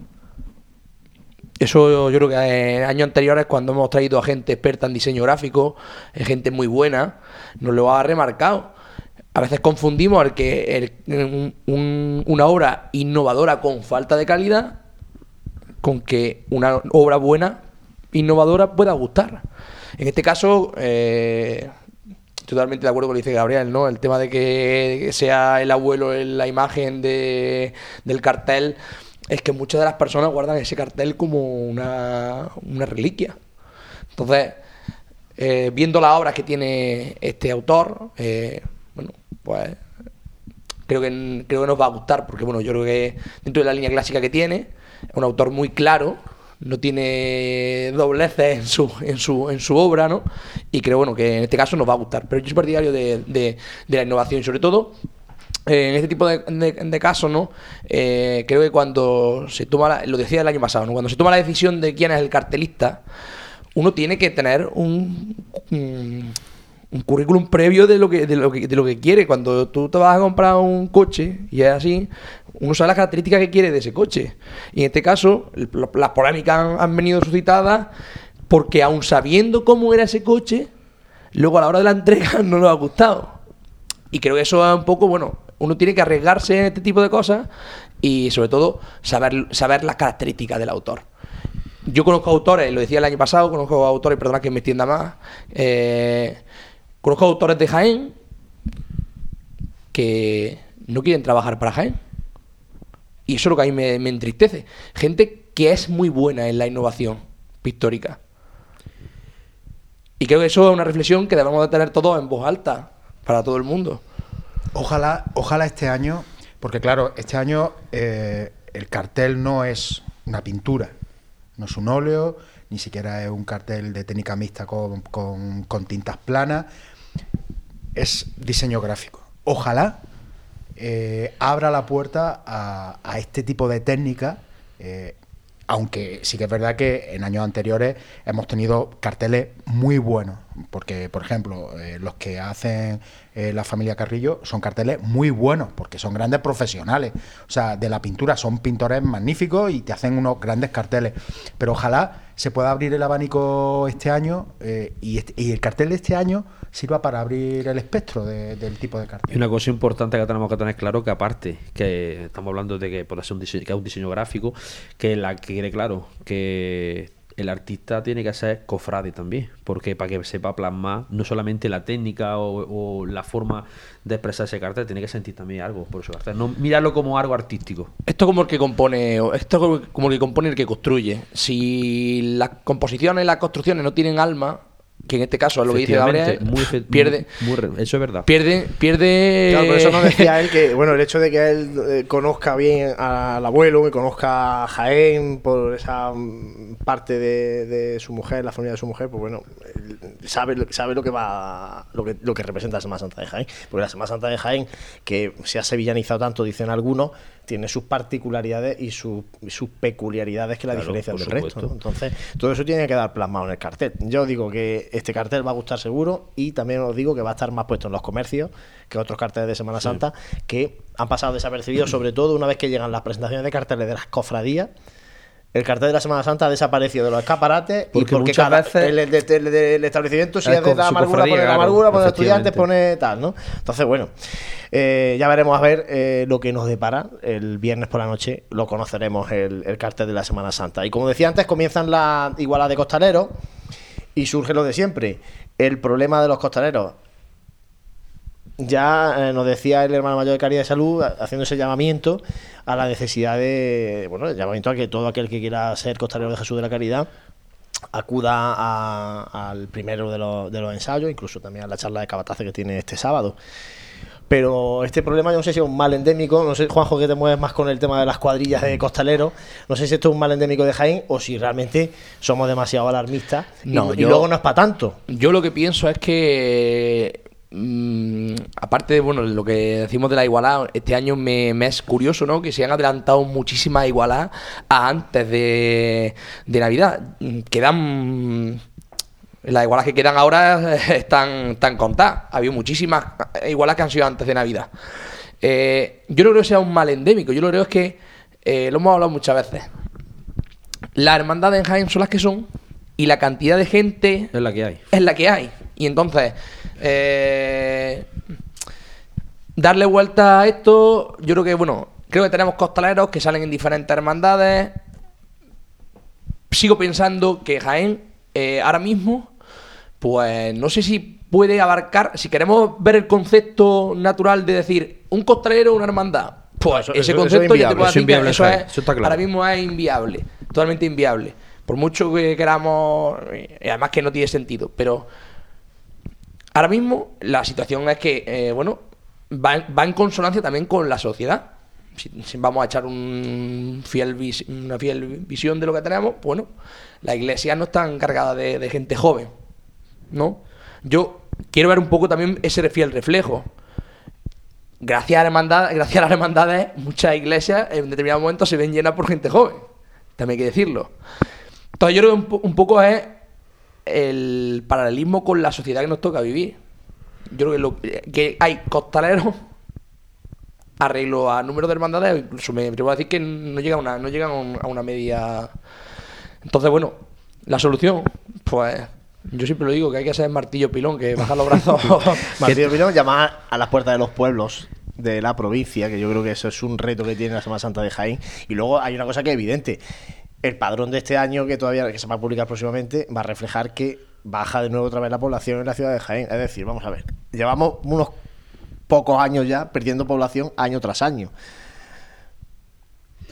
Eso yo creo que en años anteriores, cuando hemos traído a gente experta en diseño gráfico, eh, gente muy buena, nos lo ha remarcado. A veces confundimos el que una obra innovadora con falta de calidad con que una obra buena, innovadora, pueda gustar. En este caso, eh, totalmente de acuerdo con lo que dice Gabriel, ¿no? El tema de que sea el abuelo la imagen de, del cartel, es que muchas de las personas guardan ese cartel como una, una reliquia. Entonces, eh, viendo las obras que tiene este autor, eh, bueno, pues creo que, creo que nos va a gustar, porque bueno, yo creo que dentro de la línea clásica que tiene, es un autor muy claro, no tiene dobleces en su, en su, en su obra, ¿no? Y creo bueno que en este caso nos va a gustar. Pero yo soy partidario de, de- la innovación, y sobre todo. eh, en este tipo de, de- casos, ¿no? Eh, creo que cuando se toma, la- lo decía el año pasado, ¿no? Cuando se toma la decisión de quién es el cartelista, uno tiene que tener un, un currículum previo de lo que de lo que de lo que quiere. Cuando tú te vas a comprar un coche y es así uno sabe las características que quiere de ese coche. Y en este caso las polémicas han, han venido suscitadas porque aun sabiendo cómo era ese coche luego a la hora de la entrega no nos ha gustado. Y creo que eso es un poco bueno uno tiene que arriesgarse en este tipo de cosas y sobre todo saber saber las características del autor. Yo conozco autores, lo decía el año pasado, conozco autores, perdona que me extienda más, eh, conozco autores de Jaén que no quieren trabajar para Jaén. Y eso es lo que a mí me, entristece. Gente que es muy buena en la innovación pictórica. Y creo que eso es una reflexión que debemos de tener todos en voz alta, para todo el mundo. Ojalá, ojalá este año, porque claro, este año eh, el cartel no es una pintura, no es un óleo, ni siquiera es un cartel de técnica mixta con, con- con tintas planas, es diseño gráfico. Ojalá eh, abra la puerta a, este tipo de técnica. eh, aunque sí que es verdad que en años anteriores hemos tenido carteles muy buenos, porque por ejemplo eh, los que hacen eh, la familia Carrillo son carteles muy buenos, porque son grandes profesionales, o sea, de la pintura son pintores magníficos y te hacen unos grandes carteles, pero ojalá se pueda abrir el abanico este año eh, y, y el cartel de este año sirva para abrir el espectro de- del tipo de cartel. Y una cosa importante que tenemos que tener claro que aparte que estamos hablando de que puede ser un diseño, que es un diseño gráfico, que la que quede claro que el artista tiene que ser cofrade también, porque para que sepa plasmar no solamente la técnica o, la forma de expresar ese cartel, tiene que sentir también algo por ese cartel, no mirarlo como algo artístico. Esto como el que compone, esto como- el que compone el que construye. Si las composiciones las construcciones no tienen alma, que en este caso es lo que dice Gabriel, muy pierde, muy eso es verdad. pierde, pierde. Claro, por eso nos decía él que, bueno, el hecho de que él eh, conozca bien al abuelo, que conozca a Jaén por esa mm, parte de, de su mujer, la familia de su mujer, pues bueno, sabe, lo- sabe lo que va, lo que, lo que representa la Semana Santa de Jaén. Porque la Semana Santa de Jaén, que se ha sevillanizado tanto, dicen algunos, tiene sus particularidades y, su- y sus peculiaridades que la Claro, diferencian del resto. Entonces, todo eso tiene que quedar plasmado en el cartel. Yo digo que este cartel va a gustar seguro y también os digo que va a estar más puesto en los comercios que otros carteles de Semana Santa que han pasado desapercibidos, sobre todo una vez que llegan las presentaciones de carteles de las cofradías. El cartel de la Semana Santa ha desaparecido de los escaparates y Porque cada, veces- el, el el del establecimiento, si Es de la amargura, pone la amargura, pone estudiantes, pone tal, ¿no? Entonces, bueno, eh, ya veremos a ver eh, lo que nos depara el viernes por la noche, lo conoceremos el, el cartel de la Semana Santa. Y como decía antes, comienzan las igualadas de costaleros y surge lo de siempre, el problema de los costaleros. Ya eh, nos decía el hermano mayor de Caridad de Salud, haciendo ese llamamiento a la necesidad de, bueno, el llamamiento a que todo aquel que quiera ser costalero de Jesús de la Caridad acuda a- al primero de los, de los ensayos, incluso también a la charla de cabatace que tiene este sábado. Pero este problema yo no sé si es un mal endémico, no sé, Juanjo, que te mueves más con el tema de las cuadrillas de costaleros, no sé si esto es un mal endémico de Jaén o si realmente somos demasiado alarmistas No, y, yo- luego no es para tanto. Yo lo que pienso es que, mm, aparte de bueno, lo que decimos de la igualdad, este año me, me es curioso ¿no? que se han adelantado muchísimas igualadas a antes de, de Navidad. Mm, Quedan. Las igualas que quedan ahora están, están contadas. Ha habido muchísimas igualas que han sido antes de Navidad. Eh, yo no creo que sea un mal endémico. Yo lo creo es que, eh, lo hemos hablado muchas veces, las hermandades en Jaén son las que son y la cantidad de gente Es la que hay. es la que hay. Y entonces, eh, darle vuelta a esto, yo creo que, bueno, creo que tenemos costaleros que salen en diferentes hermandades. Sigo pensando que Jaén, eh, ahora mismo, pues no sé si puede abarcar, si queremos ver el concepto natural de decir un costalero, una hermandad, pues Eso- ese eso- concepto ya te puedo decir que eso es, está claro. ahora mismo es inviable, totalmente inviable. Por mucho que queramos, además que no tiene sentido, pero ahora mismo la situación es que, eh, bueno, va, va en consonancia también con la sociedad. Si, vamos a echar un fiel una fiel visión de lo que tenemos, bueno, la iglesia no está encargada de, gente joven, ¿no? Yo quiero ver un poco también ese fiel reflejo. Gracias a, hermandad, gracias a las hermandades, muchas iglesias en determinados momentos se ven llenas por gente joven. También hay que decirlo. Entonces yo creo que un, un poco es el paralelismo con la sociedad que nos toca vivir. Yo creo que, lo- que hay costaleros arreglo a número de hermandades, incluso me atrevo a decir que no llegan a una, no llegan a un- a una media. Entonces, bueno, la solución, pues yo siempre lo digo, que hay que ser martillo pilón, que bajar los brazos. Martín Pilón llamar a las puertas de los pueblos de la provincia, que yo creo que eso es un reto que tiene la Semana Santa de Jaén. Y luego hay una cosa que es evidente. El padrón de este año, que todavía que se va a publicar próximamente, va a reflejar que baja de nuevo otra vez la población en la ciudad de Jaén. Es decir, vamos a ver, llevamos unos pocos años ya perdiendo población año tras año.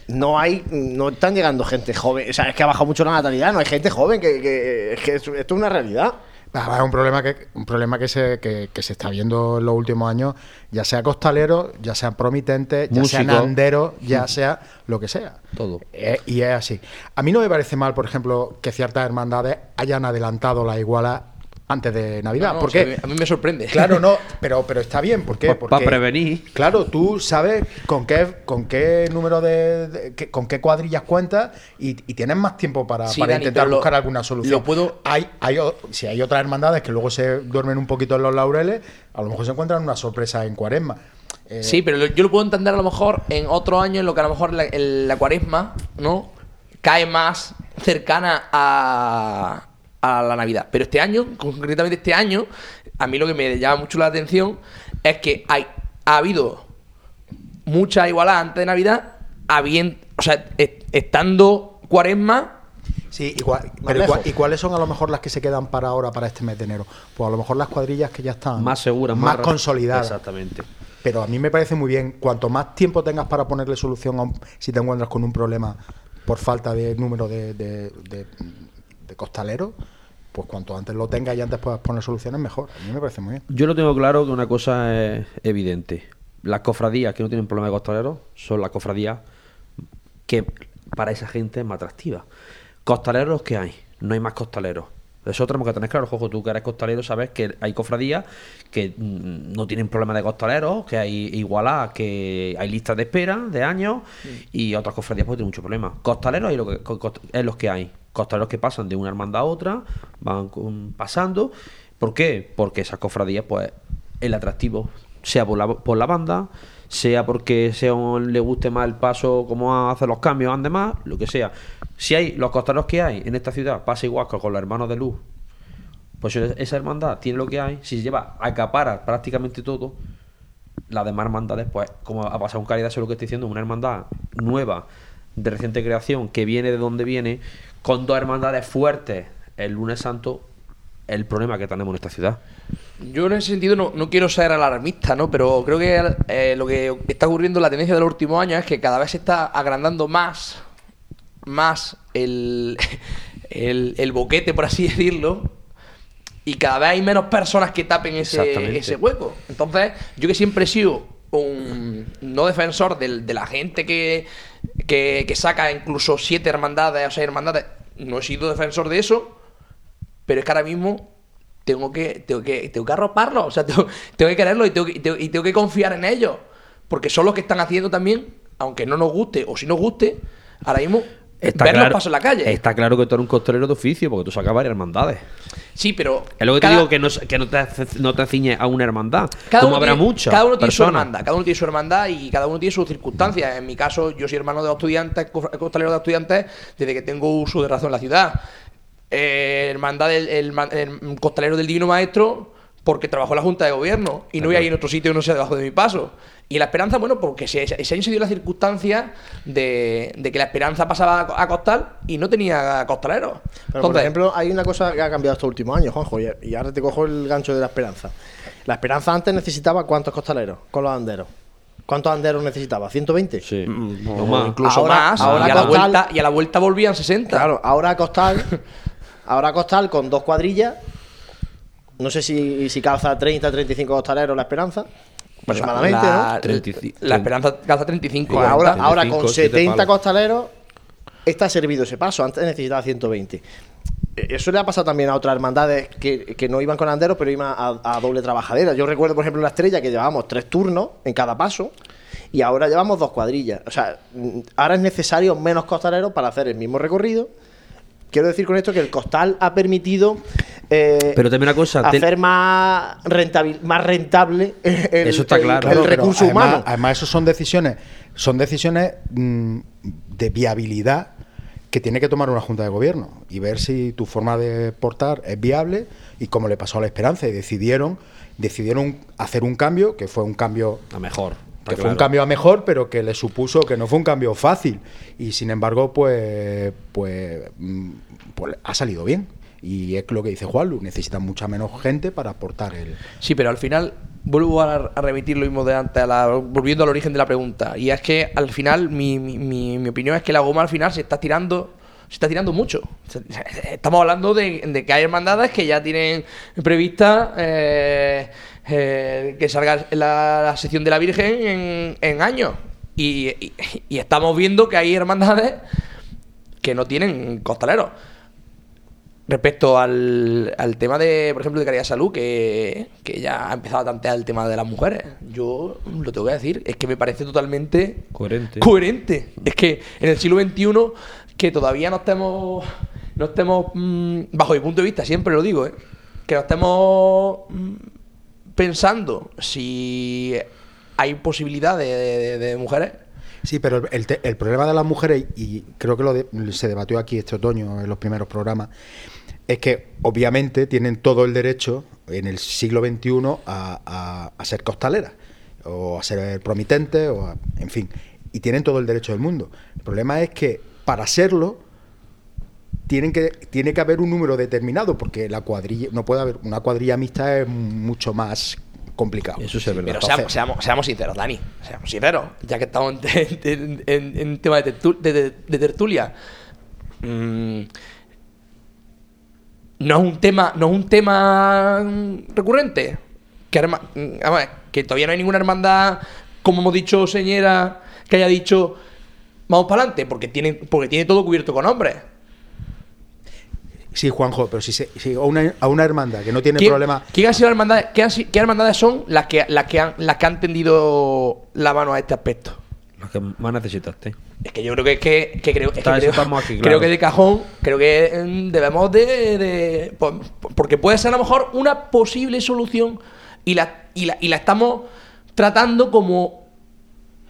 No hay, no están llegando gente joven, o sea, es que ha bajado mucho la natalidad, no hay gente joven, que, que- que esto es una realidad. Ah, Es un problema que un problema que se, que, que se está viendo en los últimos años, ya sea costalero, ya sean promitentes, ya sean Músico. anderos, ya sea lo que sea. Todo. Eh, y es así. A mí no me parece mal, por ejemplo, que ciertas hermandades hayan adelantado la iguala antes de Navidad. No, no, porque o sea, a mí me sorprende. Claro, no, pero, pero está bien. ¿Por qué? Pa Porque, prevenir. Claro, tú sabes con qué, con qué número de, con qué cuadrillas cuentas y, y tienes más tiempo para, Sí, para Dani, intentar lo- buscar alguna solución. lo puedo- Hay, hay, si hay otras hermandades que luego se duermen un poquito en los laureles, a lo mejor se encuentran una sorpresa en Cuaresma. Eh, Sí, pero yo lo puedo entender a lo mejor en otro año en lo que a lo mejor la, la cuaresma, ¿no? Cae más cercana a, a la Navidad. Pero este año, concretamente este año, a mí lo que me llama mucho la atención es que hay, ha habido mucha igualdad antes de Navidad, habien- o sea, est- estando cuaresma, Sí, igual, pero ¿y cuáles son a lo mejor las que se quedan para ahora, para este mes de enero? Pues a lo mejor las cuadrillas que ya están Más seguras, más, consolidadas. Exactamente. Pero a mí me parece muy bien, cuanto más tiempo tengas para ponerle solución a un- si te encuentras con un problema por falta de número de, de, de- de costaleros, pues cuanto antes lo tengas y antes puedas poner soluciones, mejor. A mí me parece muy bien. Yo lo tengo claro que una cosa es evidente. Las cofradías que no tienen problema de costaleros son las cofradías que para esa gente es más atractiva. Costaleros que hay, no hay más costaleros. Eso tenemos que tener claro, Jojo, tú que eres costalero sabes que hay cofradías que mm, no tienen problema de costaleros, que hay igualadas, que hay listas de espera de años y otras cofradías pues tienen mucho problema. Costaleros hay lo que, co- cost- es los que hay. Costaleros que pasan de una hermandad a otra, van pasando. ¿Por qué? Porque esas cofradías, pues, el atractivo, sea por la, por la banda, sea porque sea un- le guste más el paso, cómo hace los cambios, ande más, lo que sea. Si hay los costaleros que hay en esta ciudad, pasa igual que con los hermanos de luz, pues esa hermandad tiene lo que hay, si se lleva, acapara prácticamente todo, las demás hermandades, pues, como ha pasado con Caridad, eso es lo que estoy diciendo, una hermandad nueva, de reciente creación, que viene de donde viene, con dos hermandades fuertes, el lunes santo, el problema que tenemos en esta ciudad. Yo en ese sentido no, no quiero ser alarmista, ¿no? Pero creo que eh, lo que está ocurriendo en la tendencia de los últimos años es que cada vez se está agrandando más, más el, el, el boquete, por así decirlo, y cada vez hay menos personas que tapen ese, ese hueco. Entonces, yo que siempre he sido un no defensor del- de, la gente que, que, saca incluso siete hermandades o seis hermandades, no he sido defensor de eso, pero es que ahora mismo tengo que, tengo que, tengo que arroparlo, o sea, tengo, que quererlo y tengo que, tengo- y tengo que confiar en ellos, porque son los que están haciendo también, aunque no nos guste o si nos guste, ahora mismo Está ver los claro, pasos en la calle. Está claro que tú eres un costalero de oficio, porque tú sacas varias hermandades. Sí, pero. Es lo que cada- te digo, que no, que no te, no te ciñes a una hermandad. Cada como uno habrá tiene, muchas Cada uno tiene su hermandad, cada uno tiene su hermandad y cada uno tiene sus circunstancias. En mi caso, yo soy hermano de los estudiantes, costalero de estudiantes, desde que tengo uso de razón en la ciudad. Eh, hermandad del el ma- el costalero del Divino Maestro, porque trabajo en la Junta de Gobierno y no voy a ir en otro sitio que no sea debajo de mi paso. Y la esperanza, bueno, porque ese, ese año se dio la circunstancia de, de que la esperanza pasaba a costal y no tenía costaleros. Pero, por ejemplo, hay una cosa que ha cambiado estos últimos años, Juanjo, y, y ahora te cojo el gancho de la esperanza. La esperanza antes necesitaba cuántos costaleros con los anderos. ¿Cuántos anderos necesitaba? ¿120? Sí, o no más. incluso Ahora- más. ahora y, a la Costal- vuelta, y a la vuelta volvían 60. Claro, ahora Costal, ahora Costal con dos cuadrillas. No sé si, si calza 30, 35 costaleros la esperanza. Aproximadamente, la, ¿no? 35. la esperanza calza 35. Pues ahora, 35, ahora con siete 70 palos. costaleros está servido ese paso. Antes necesitaba 120. Eh, Eso le ha pasado también a otras hermandades que, que no iban con anderos, pero iban a, a doble trabajadera. Yo recuerdo, por ejemplo, la estrella que llevábamos tres turnos en cada paso y ahora llevamos dos cuadrillas. O sea, mm, ahora es necesario menos costaleros para hacer el mismo recorrido. Quiero decir con esto que el costal ha permitido eh, Pero también una cosa, te- hacer más, rentabil- más rentable el, Eso está el- claro. el Claro, pero recurso además, humano. Además, eso son decisiones, son decisiones mm, de viabilidad que tiene que tomar una junta de gobierno y ver si tu forma de portar es viable y como le pasó a la Esperanza y decidieron decidieron hacer un cambio que fue un cambio A mejor. Que fue un cambio a mejor, pero que le supuso que no fue un cambio fácil. Y sin embargo, pues, pues, mm, pues ha salido bien. Y es lo que dice Juanlu, necesitan mucha menos gente para aportar el... Sí, pero al final vuelvo a, a remitir lo mismo de antes, a la- volviendo al origen de la pregunta. Y es que al final, mi, mi- opinión es que la goma al final se está tirando. Se está tirando mucho. Estamos hablando de, de que hay hermandades que ya tienen prevista eh, eh, que salga la, la sección de la Virgen en, en años. Y, y- y estamos viendo que hay hermandades que no tienen costaleros. Respecto al, al tema de, por ejemplo, de Caridad Salud, que, que ya ha empezado a tantear el tema de las mujeres, yo lo tengo que decir, es que me parece totalmente Coherente. coherente. Es que en el siglo XXI, que todavía no estemos, no estemos, mm, bajo mi punto de vista, siempre lo digo, ¿eh? que no estemos mm, pensando si hay posibilidad de, mujeres. Sí, pero el, problema de las mujeres, y creo que lo de- se debatió aquí este otoño en los primeros programas, es que obviamente tienen todo el derecho en el siglo XXI a ser costaleras, o a ser promitentes, o a- en fin, y tienen todo el derecho del mundo. El problema es que para serlo tienen que, tiene que haber un número determinado, porque la cuadrilla, no puede haber, una cuadrilla mixta es mucho más complicado. Eso sí es verdad. Pero seamos, seamos, seamos sinceros, Dani. Seamos sinceros. Ya que estamos en, en- en- en tema de, tertu- de- de- de tertulia. Mm, no es un tema. No es un tema recurrente. Que, mm, que todavía no hay ninguna hermandad, como hemos dicho, señora, que haya dicho. Vamos para adelante, porque tiene, porque tiene todo cubierto con hombres. Sí, Juanjo, pero si, se- si a, una, a una hermandad que no tiene ¿Quién- problema ¿Quién ha sido la hermandad- qué, han qué hermandades son las que, las, que han, las que han tendido la mano a este aspecto? Lo que más necesitaste. Es que yo creo que, que, que creo, es que creo, estamos aquí, creo que de cajón, creo que mm, debemos de, de- po- Porque puede ser a lo mejor una posible solución y la, y la, y la estamos tratando como,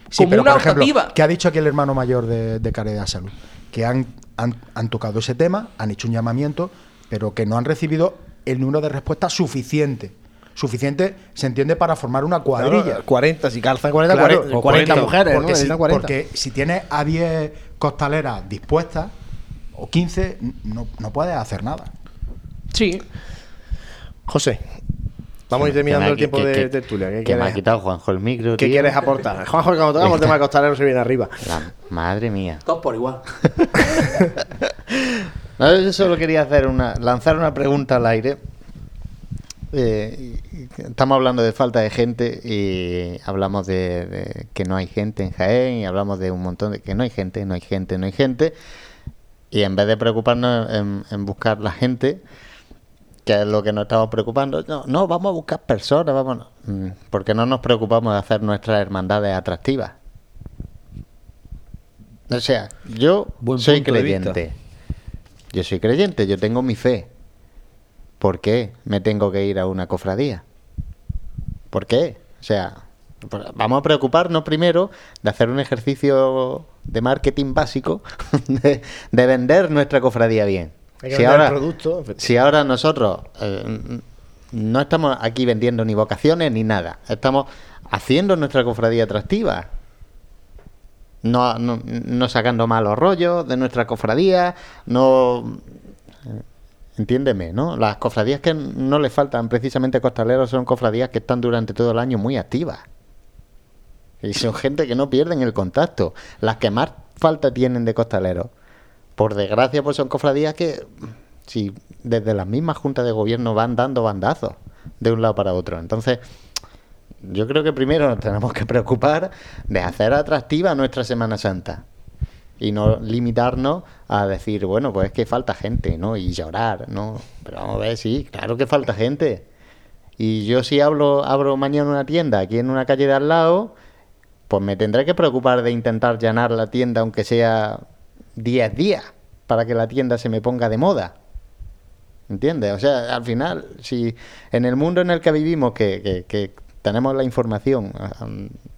Sí, como pero una por ejemplo, optativa. ¿qué ha dicho aquí el hermano mayor de, de Caridad Salud? Que han, han, han tocado ese tema, han hecho un llamamiento, pero que no han recibido el número de respuestas suficiente. Suficiente, se entiende, para formar una cuadrilla. Claro, 40, si calzan 40, Claro, 40, o 40 40, mujeres, ¿no? porque, si, Necesitan 40. porque si tienes a 10 costaleras dispuestas, o 15, no, no puedes hacer nada. Sí. José, vamos a ir terminando Que el tiempo que- de que- tertulia. ¿Qué, Que me ha quieres, quitado Juanjo el micro. qué tío. quieres aportar? Juanjo, cuando tocamos el tema de costalero se viene arriba. La madre mía. Todos por igual. No, yo solo quería hacer una, lanzar una pregunta al aire. Eh, estamos hablando de falta de gente y hablamos de, que no hay gente en Jaén y hablamos de un montón de que no hay gente, no hay gente, no hay gente. Y en vez de preocuparnos en, buscar la gente, que es lo que nos estamos preocupando, no, no vamos a buscar personas, vamos, mm, porque no nos preocupamos de hacer nuestras hermandades atractivas. O sea, yo soy creyente. Yo soy creyente, yo tengo mi fe. ¿Por qué me tengo que ir a una cofradía? ¿Por qué? O sea, pues vamos a preocuparnos primero de hacer un ejercicio de marketing básico, de, vender nuestra cofradía bien. Si ahora, si ahora nosotros eh, no estamos aquí vendiendo ni vocaciones ni nada, estamos haciendo nuestra cofradía atractiva, no, no, no sacando malos rollos de nuestra cofradía, no Entiéndeme, ¿no? Las cofradías que no le faltan precisamente costaleros son cofradías que están durante todo el año muy activas. Y son gente que no pierden el contacto. Las que más falta tienen de costaleros, por desgracia, pues son cofradías que, si desde las mismas juntas de gobierno van dando bandazos de un lado para otro. Entonces, yo creo que primero nos tenemos que preocupar de hacer atractiva nuestra Semana Santa y no limitarnos a decir, bueno, pues es que falta gente, ¿no? Y llorar, ¿no? Pero vamos a ver, sí, claro que falta gente. Y yo si hablo, abro mañana una tienda aquí en una calle de al lado, pues me tendré que preocupar de intentar llenar la tienda aunque sea 10 días para que la tienda se me ponga de moda. ¿Entiendes? O sea, al final, si en el mundo en el que vivimos, que, que, tenemos la información,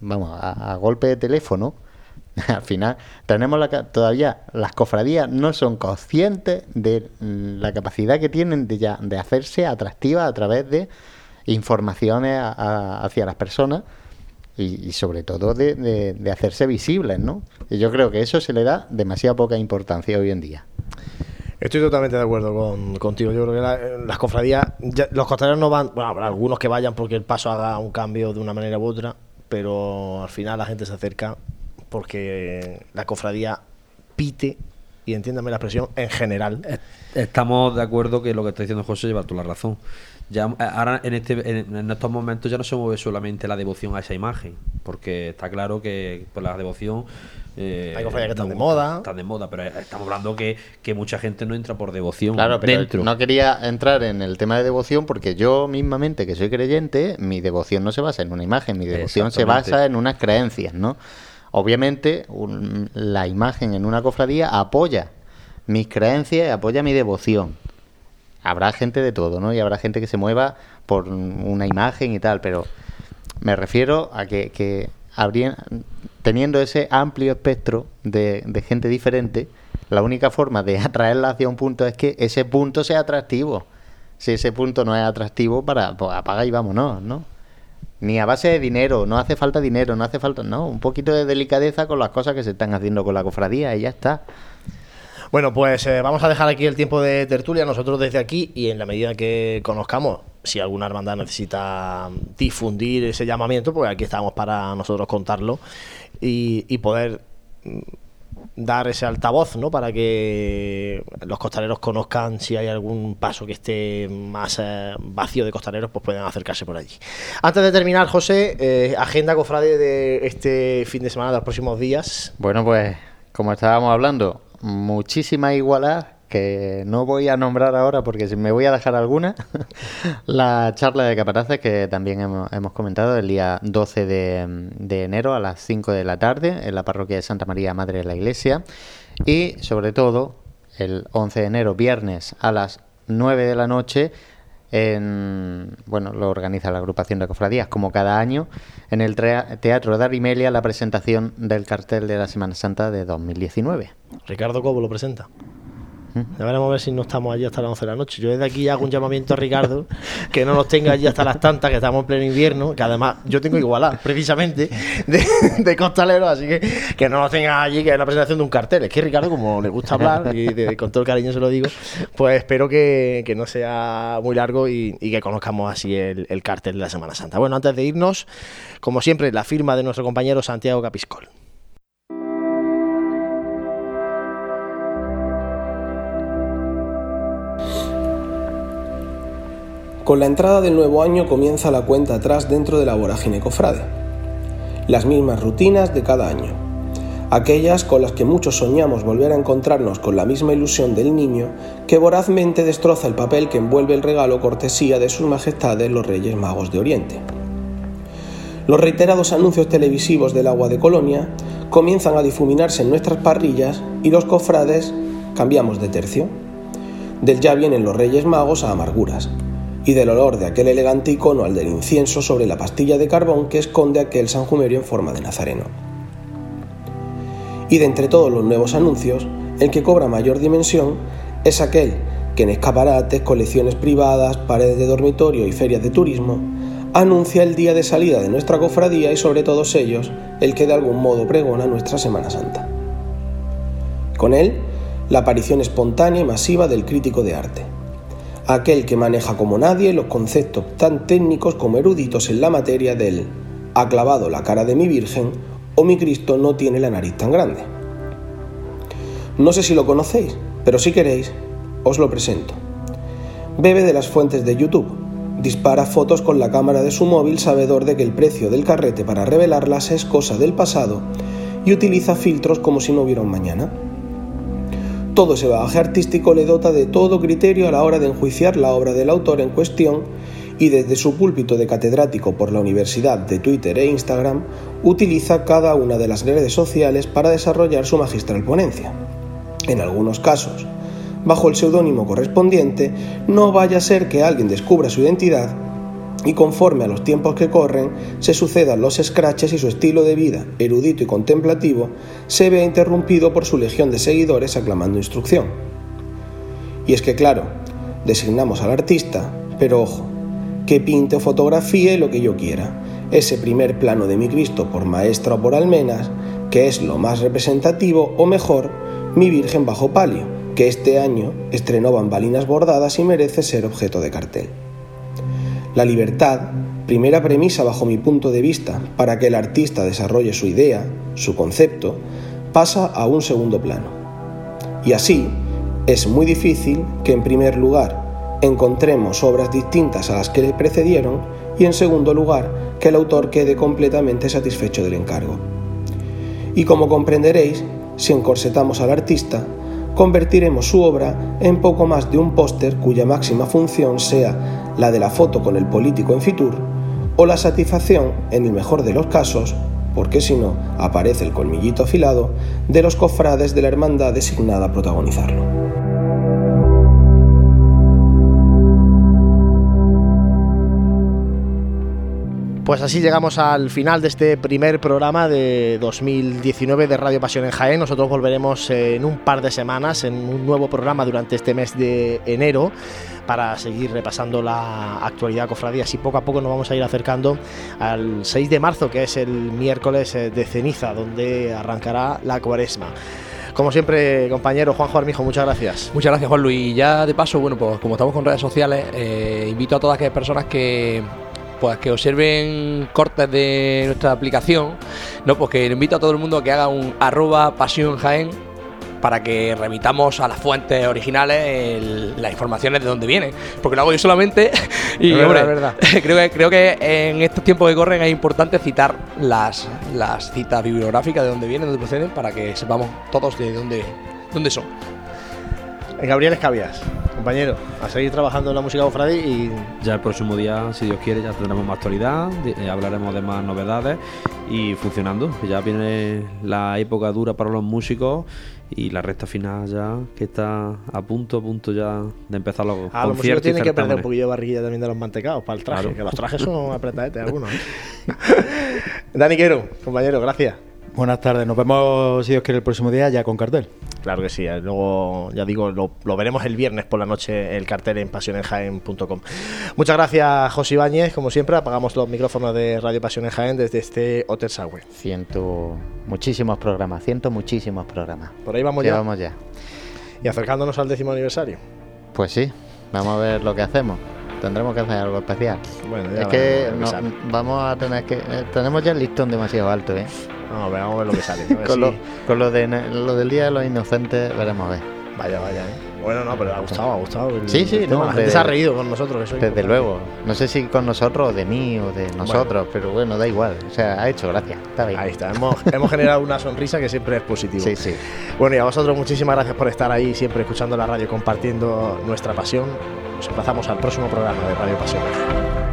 vamos, a golpe de teléfono, Al final, tenemos la, todavía las cofradías no son conscientes de la capacidad que tienen de, ya, de hacerse atractivas a través de informaciones hacia las personas y, sobre todo de, hacerse visibles, ¿no? Y yo creo que eso se le da demasiada poca importancia hoy en día. Estoy totalmente de acuerdo con, contigo. Yo creo que las cofradías, los costaleros no van, bueno, habrá algunos que vayan porque el paso haga un cambio de una manera u otra, pero al final la gente se acerca porque la cofradía pite, y entiéndame la expresión, en general. Estamos de acuerdo que lo que está diciendo José lleva toda la razón. Ya, eh, ahora en, este, en, estos momentos ya no se mueve solamente la devoción a esa imagen, porque está claro que por la devoción... Eh, Hay cofradías que están de moda. Están de moda, pero estamos hablando que, que mucha gente no entra por devoción claro, pero dentro. No quería entrar en el tema de devoción porque yo mismamente, que soy creyente, mi devoción no se basa en una imagen, mi devoción se basa en unas creencias, ¿no? Obviamente, la imagen en una cofradía apoya mis creencias, apoya mi devoción. Habrá gente de todo, ¿no? Y habrá gente que se mueva por una imagen y tal, pero me refiero a que, que teniendo ese amplio espectro de, gente diferente, la única forma de atraerla hacia un punto es que ese punto sea atractivo. Si ese punto no es atractivo, para pues apaga y vámonos, ¿no? Ni a base de dinero, no hace falta dinero, no hace falta, no, un poquito de delicadeza con las cosas que se están haciendo con la cofradía y ya está. Bueno, pues eh, vamos a dejar aquí el tiempo de tertulia nosotros desde aquí y en la medida que conozcamos si alguna hermandad necesita difundir ese llamamiento, pues aquí estamos para nosotros contarlo y, poder dar ese altavoz, ¿no? Para que los costaleros conozcan si hay algún paso que esté más eh, vacío de costaleros, pues pueden acercarse por allí. Antes de terminar, José, eh, agenda cofrade de este fin de semana, de los próximos días. Bueno, pues como estábamos hablando, muchísima igualdad que no voy a nombrar ahora porque si me voy a dejar alguna, la charla de capataces que también hemos, comentado el día 12 de, enero a las 5 de la tarde en la parroquia de Santa María Madre de la Iglesia. Y sobre todo el 11 de enero, viernes a las 9 de la noche en, bueno, lo organiza la agrupación de cofradías como cada año en el Teatro de Arimelia la presentación del cartel de la Semana Santa de 2019. Ricardo Cobo lo presenta. Ya veremos a ver si no estamos allí hasta las 11 de la noche. Yo desde aquí hago un llamamiento a Ricardo que no nos tenga allí hasta las tantas, que estamos en pleno invierno, que además yo tengo igualdad, precisamente, de, de costalero, así que que no nos tenga allí, que es la presentación de un cartel. Es que Ricardo, como le gusta hablar, y con todo el cariño se lo digo, pues espero que, no sea muy largo y, que conozcamos así el cartel de la Semana Santa. Bueno, antes de irnos, como siempre, la firma de nuestro compañero Santiago Capiscol. Con la entrada del nuevo año comienza la cuenta atrás dentro de la vorágine cofrade. Las mismas rutinas de cada año. Aquellas con las que muchos soñamos volver a encontrarnos con la misma ilusión del niño que vorazmente destroza el papel que envuelve el regalo cortesía de sus majestades los Reyes Magos de Oriente. Los reiterados anuncios televisivos del agua de colonia comienzan a difuminarse en nuestras parrillas y los cofrades cambiamos de tercio. Del ya vienen los Reyes Magos a amarguras, y del olor de aquel elegante icono al del incienso sobre la pastilla de carbón que esconde aquel sanjumerio en forma de nazareno. Y de entre todos los nuevos anuncios, el que cobra mayor dimensión es aquel que en escaparates, colecciones privadas, paredes de dormitorio y ferias de turismo anuncia el día de salida de nuestra cofradía y sobre todos ellos el que de algún modo pregona nuestra Semana Santa. Con él, la aparición espontánea y masiva del crítico de arte, aquel que maneja como nadie los conceptos tan técnicos como eruditos en la materia del ha clavado la cara de mi Virgen o mi Cristo no tiene la nariz tan grande. No sé si lo conocéis, pero si queréis, os lo presento. Bebe de las fuentes de YouTube, dispara fotos con la cámara de su móvil sabedor de que el precio del carrete para revelarlas es cosa del pasado y utiliza filtros como si no hubiera un mañana. Todo ese bagaje artístico le dota de todo criterio a la hora de enjuiciar la obra del autor en cuestión y desde su púlpito de catedrático por la Universidad de Twitter e Instagram utiliza cada una de las redes sociales para desarrollar su magistral ponencia. En algunos casos, bajo el seudónimo correspondiente, no vaya a ser que alguien descubra su identidad y conforme a los tiempos que corren se sucedan los scratches y su estilo de vida, erudito y contemplativo, se vea interrumpido por su legión de seguidores aclamando instrucción. Y es que claro, designamos al artista, pero ojo, que pinte o fotografíe lo que yo quiera, ese primer plano de mi Cristo por maestra o por almenas, que es lo más representativo, o mejor, mi Virgen bajo palio, que este año estrenó bambalinas bordadas y merece ser objeto de cartel. La libertad, primera premisa bajo mi punto de vista para que el artista desarrolle su idea, su concepto, pasa a un segundo plano. Y así, es muy difícil que en primer lugar encontremos obras distintas a las que le precedieron y en segundo lugar que el autor quede completamente satisfecho del encargo. Y como comprenderéis, si encorsetamos al artista, convertiremos su obra en poco más de un póster cuya máxima función sea la de la foto con el político en Fitur, o la satisfacción, en el mejor de los casos, porque si no aparece el colmillito afilado, de los cofrades de la hermandad designada a protagonizarlo. Pues así llegamos al final de este primer programa de 2019 de Radio Pasión en Jaén. Nosotros volveremos en un par de semanas en un nuevo programa durante este mes de enero para seguir repasando la actualidad cofradía. Así poco a poco nos vamos a ir acercando al 6 de marzo, que es el miércoles eh, de ceniza, donde arrancará la cuaresma. Como siempre, compañero Juanjo Armijo, muchas gracias. Muchas gracias, Juan Luis. Y ya de paso, bueno, pues como estamos con redes sociales, eh, invito a todas aquellas personas que pues que observen cortes de nuestra aplicación, ¿no? Pues que invito a todo el mundo a que haga un arroba pasión para que remitamos a las fuentes originales las informaciones de dónde vienen. Porque lo hago yo solamente y Es verdad, hombre, es verdad. creo, que, creo que en estos tiempos que corren es importante citar las, las citas bibliográficas de dónde vienen, de dónde proceden, para que sepamos todos de dónde, dónde son. Gabriel Escabias, compañero, a seguir trabajando en la música cofradí y Ya el próximo día, si Dios quiere, ya tendremos más actualidad, eh, hablaremos de más novedades y funcionando. Ya viene la época dura para los músicos y la recta final ya que está a punto, a punto ya de empezar los a conciertos y tienen que perder un poquillo de barriguilla también de los mantecados para el traje, Claro. que los trajes son apretadetes algunos. ¿eh? Dani Quero, compañero, gracias. Buenas tardes, nos vemos si Dios quiere el próximo día ya con cartel. Claro que sí, eh, luego ya digo, lo, lo veremos el viernes por la noche el cartel en pasionenjaen.com. Muchas gracias, José Ibáñez, como siempre, apagamos los micrófonos de Radio Pasión en Jaén desde este Hotel Sagüe. Ciento muchísimos programas, ciento muchísimos programas. Por ahí vamos ya. Llevamos ya. Y acercándonos al décimo aniversario. Pues sí, vamos a ver lo que hacemos. Tendremos que hacer algo especial. Bueno, ya es que no- vamos a tener que. eh, tenemos ya el listón demasiado alto, ¿eh? Vamos a ver, vamos a ver lo que sale. Con, si- lo, con lo, de, lo del Día de los Inocentes, veremos a ver. Vaya, vaya, ¿eh? Bueno, no, pero le ha gustado, ha gustado. el- Sí, sí, el no, La gente de- se ha reído con nosotros, eso es Desde importante. luego. No sé si con nosotros o de mí o de nosotros, pero bueno, da igual. O sea, ha hecho gracia. Está bien. Ahí está, hemos, hemos generado una sonrisa que siempre es positivo. Sí, sí. Bueno, y a vosotros muchísimas gracias por estar ahí, siempre escuchando la radio, compartiendo nuestra pasión. Nos emplazamos al próximo programa de Radio Pasión.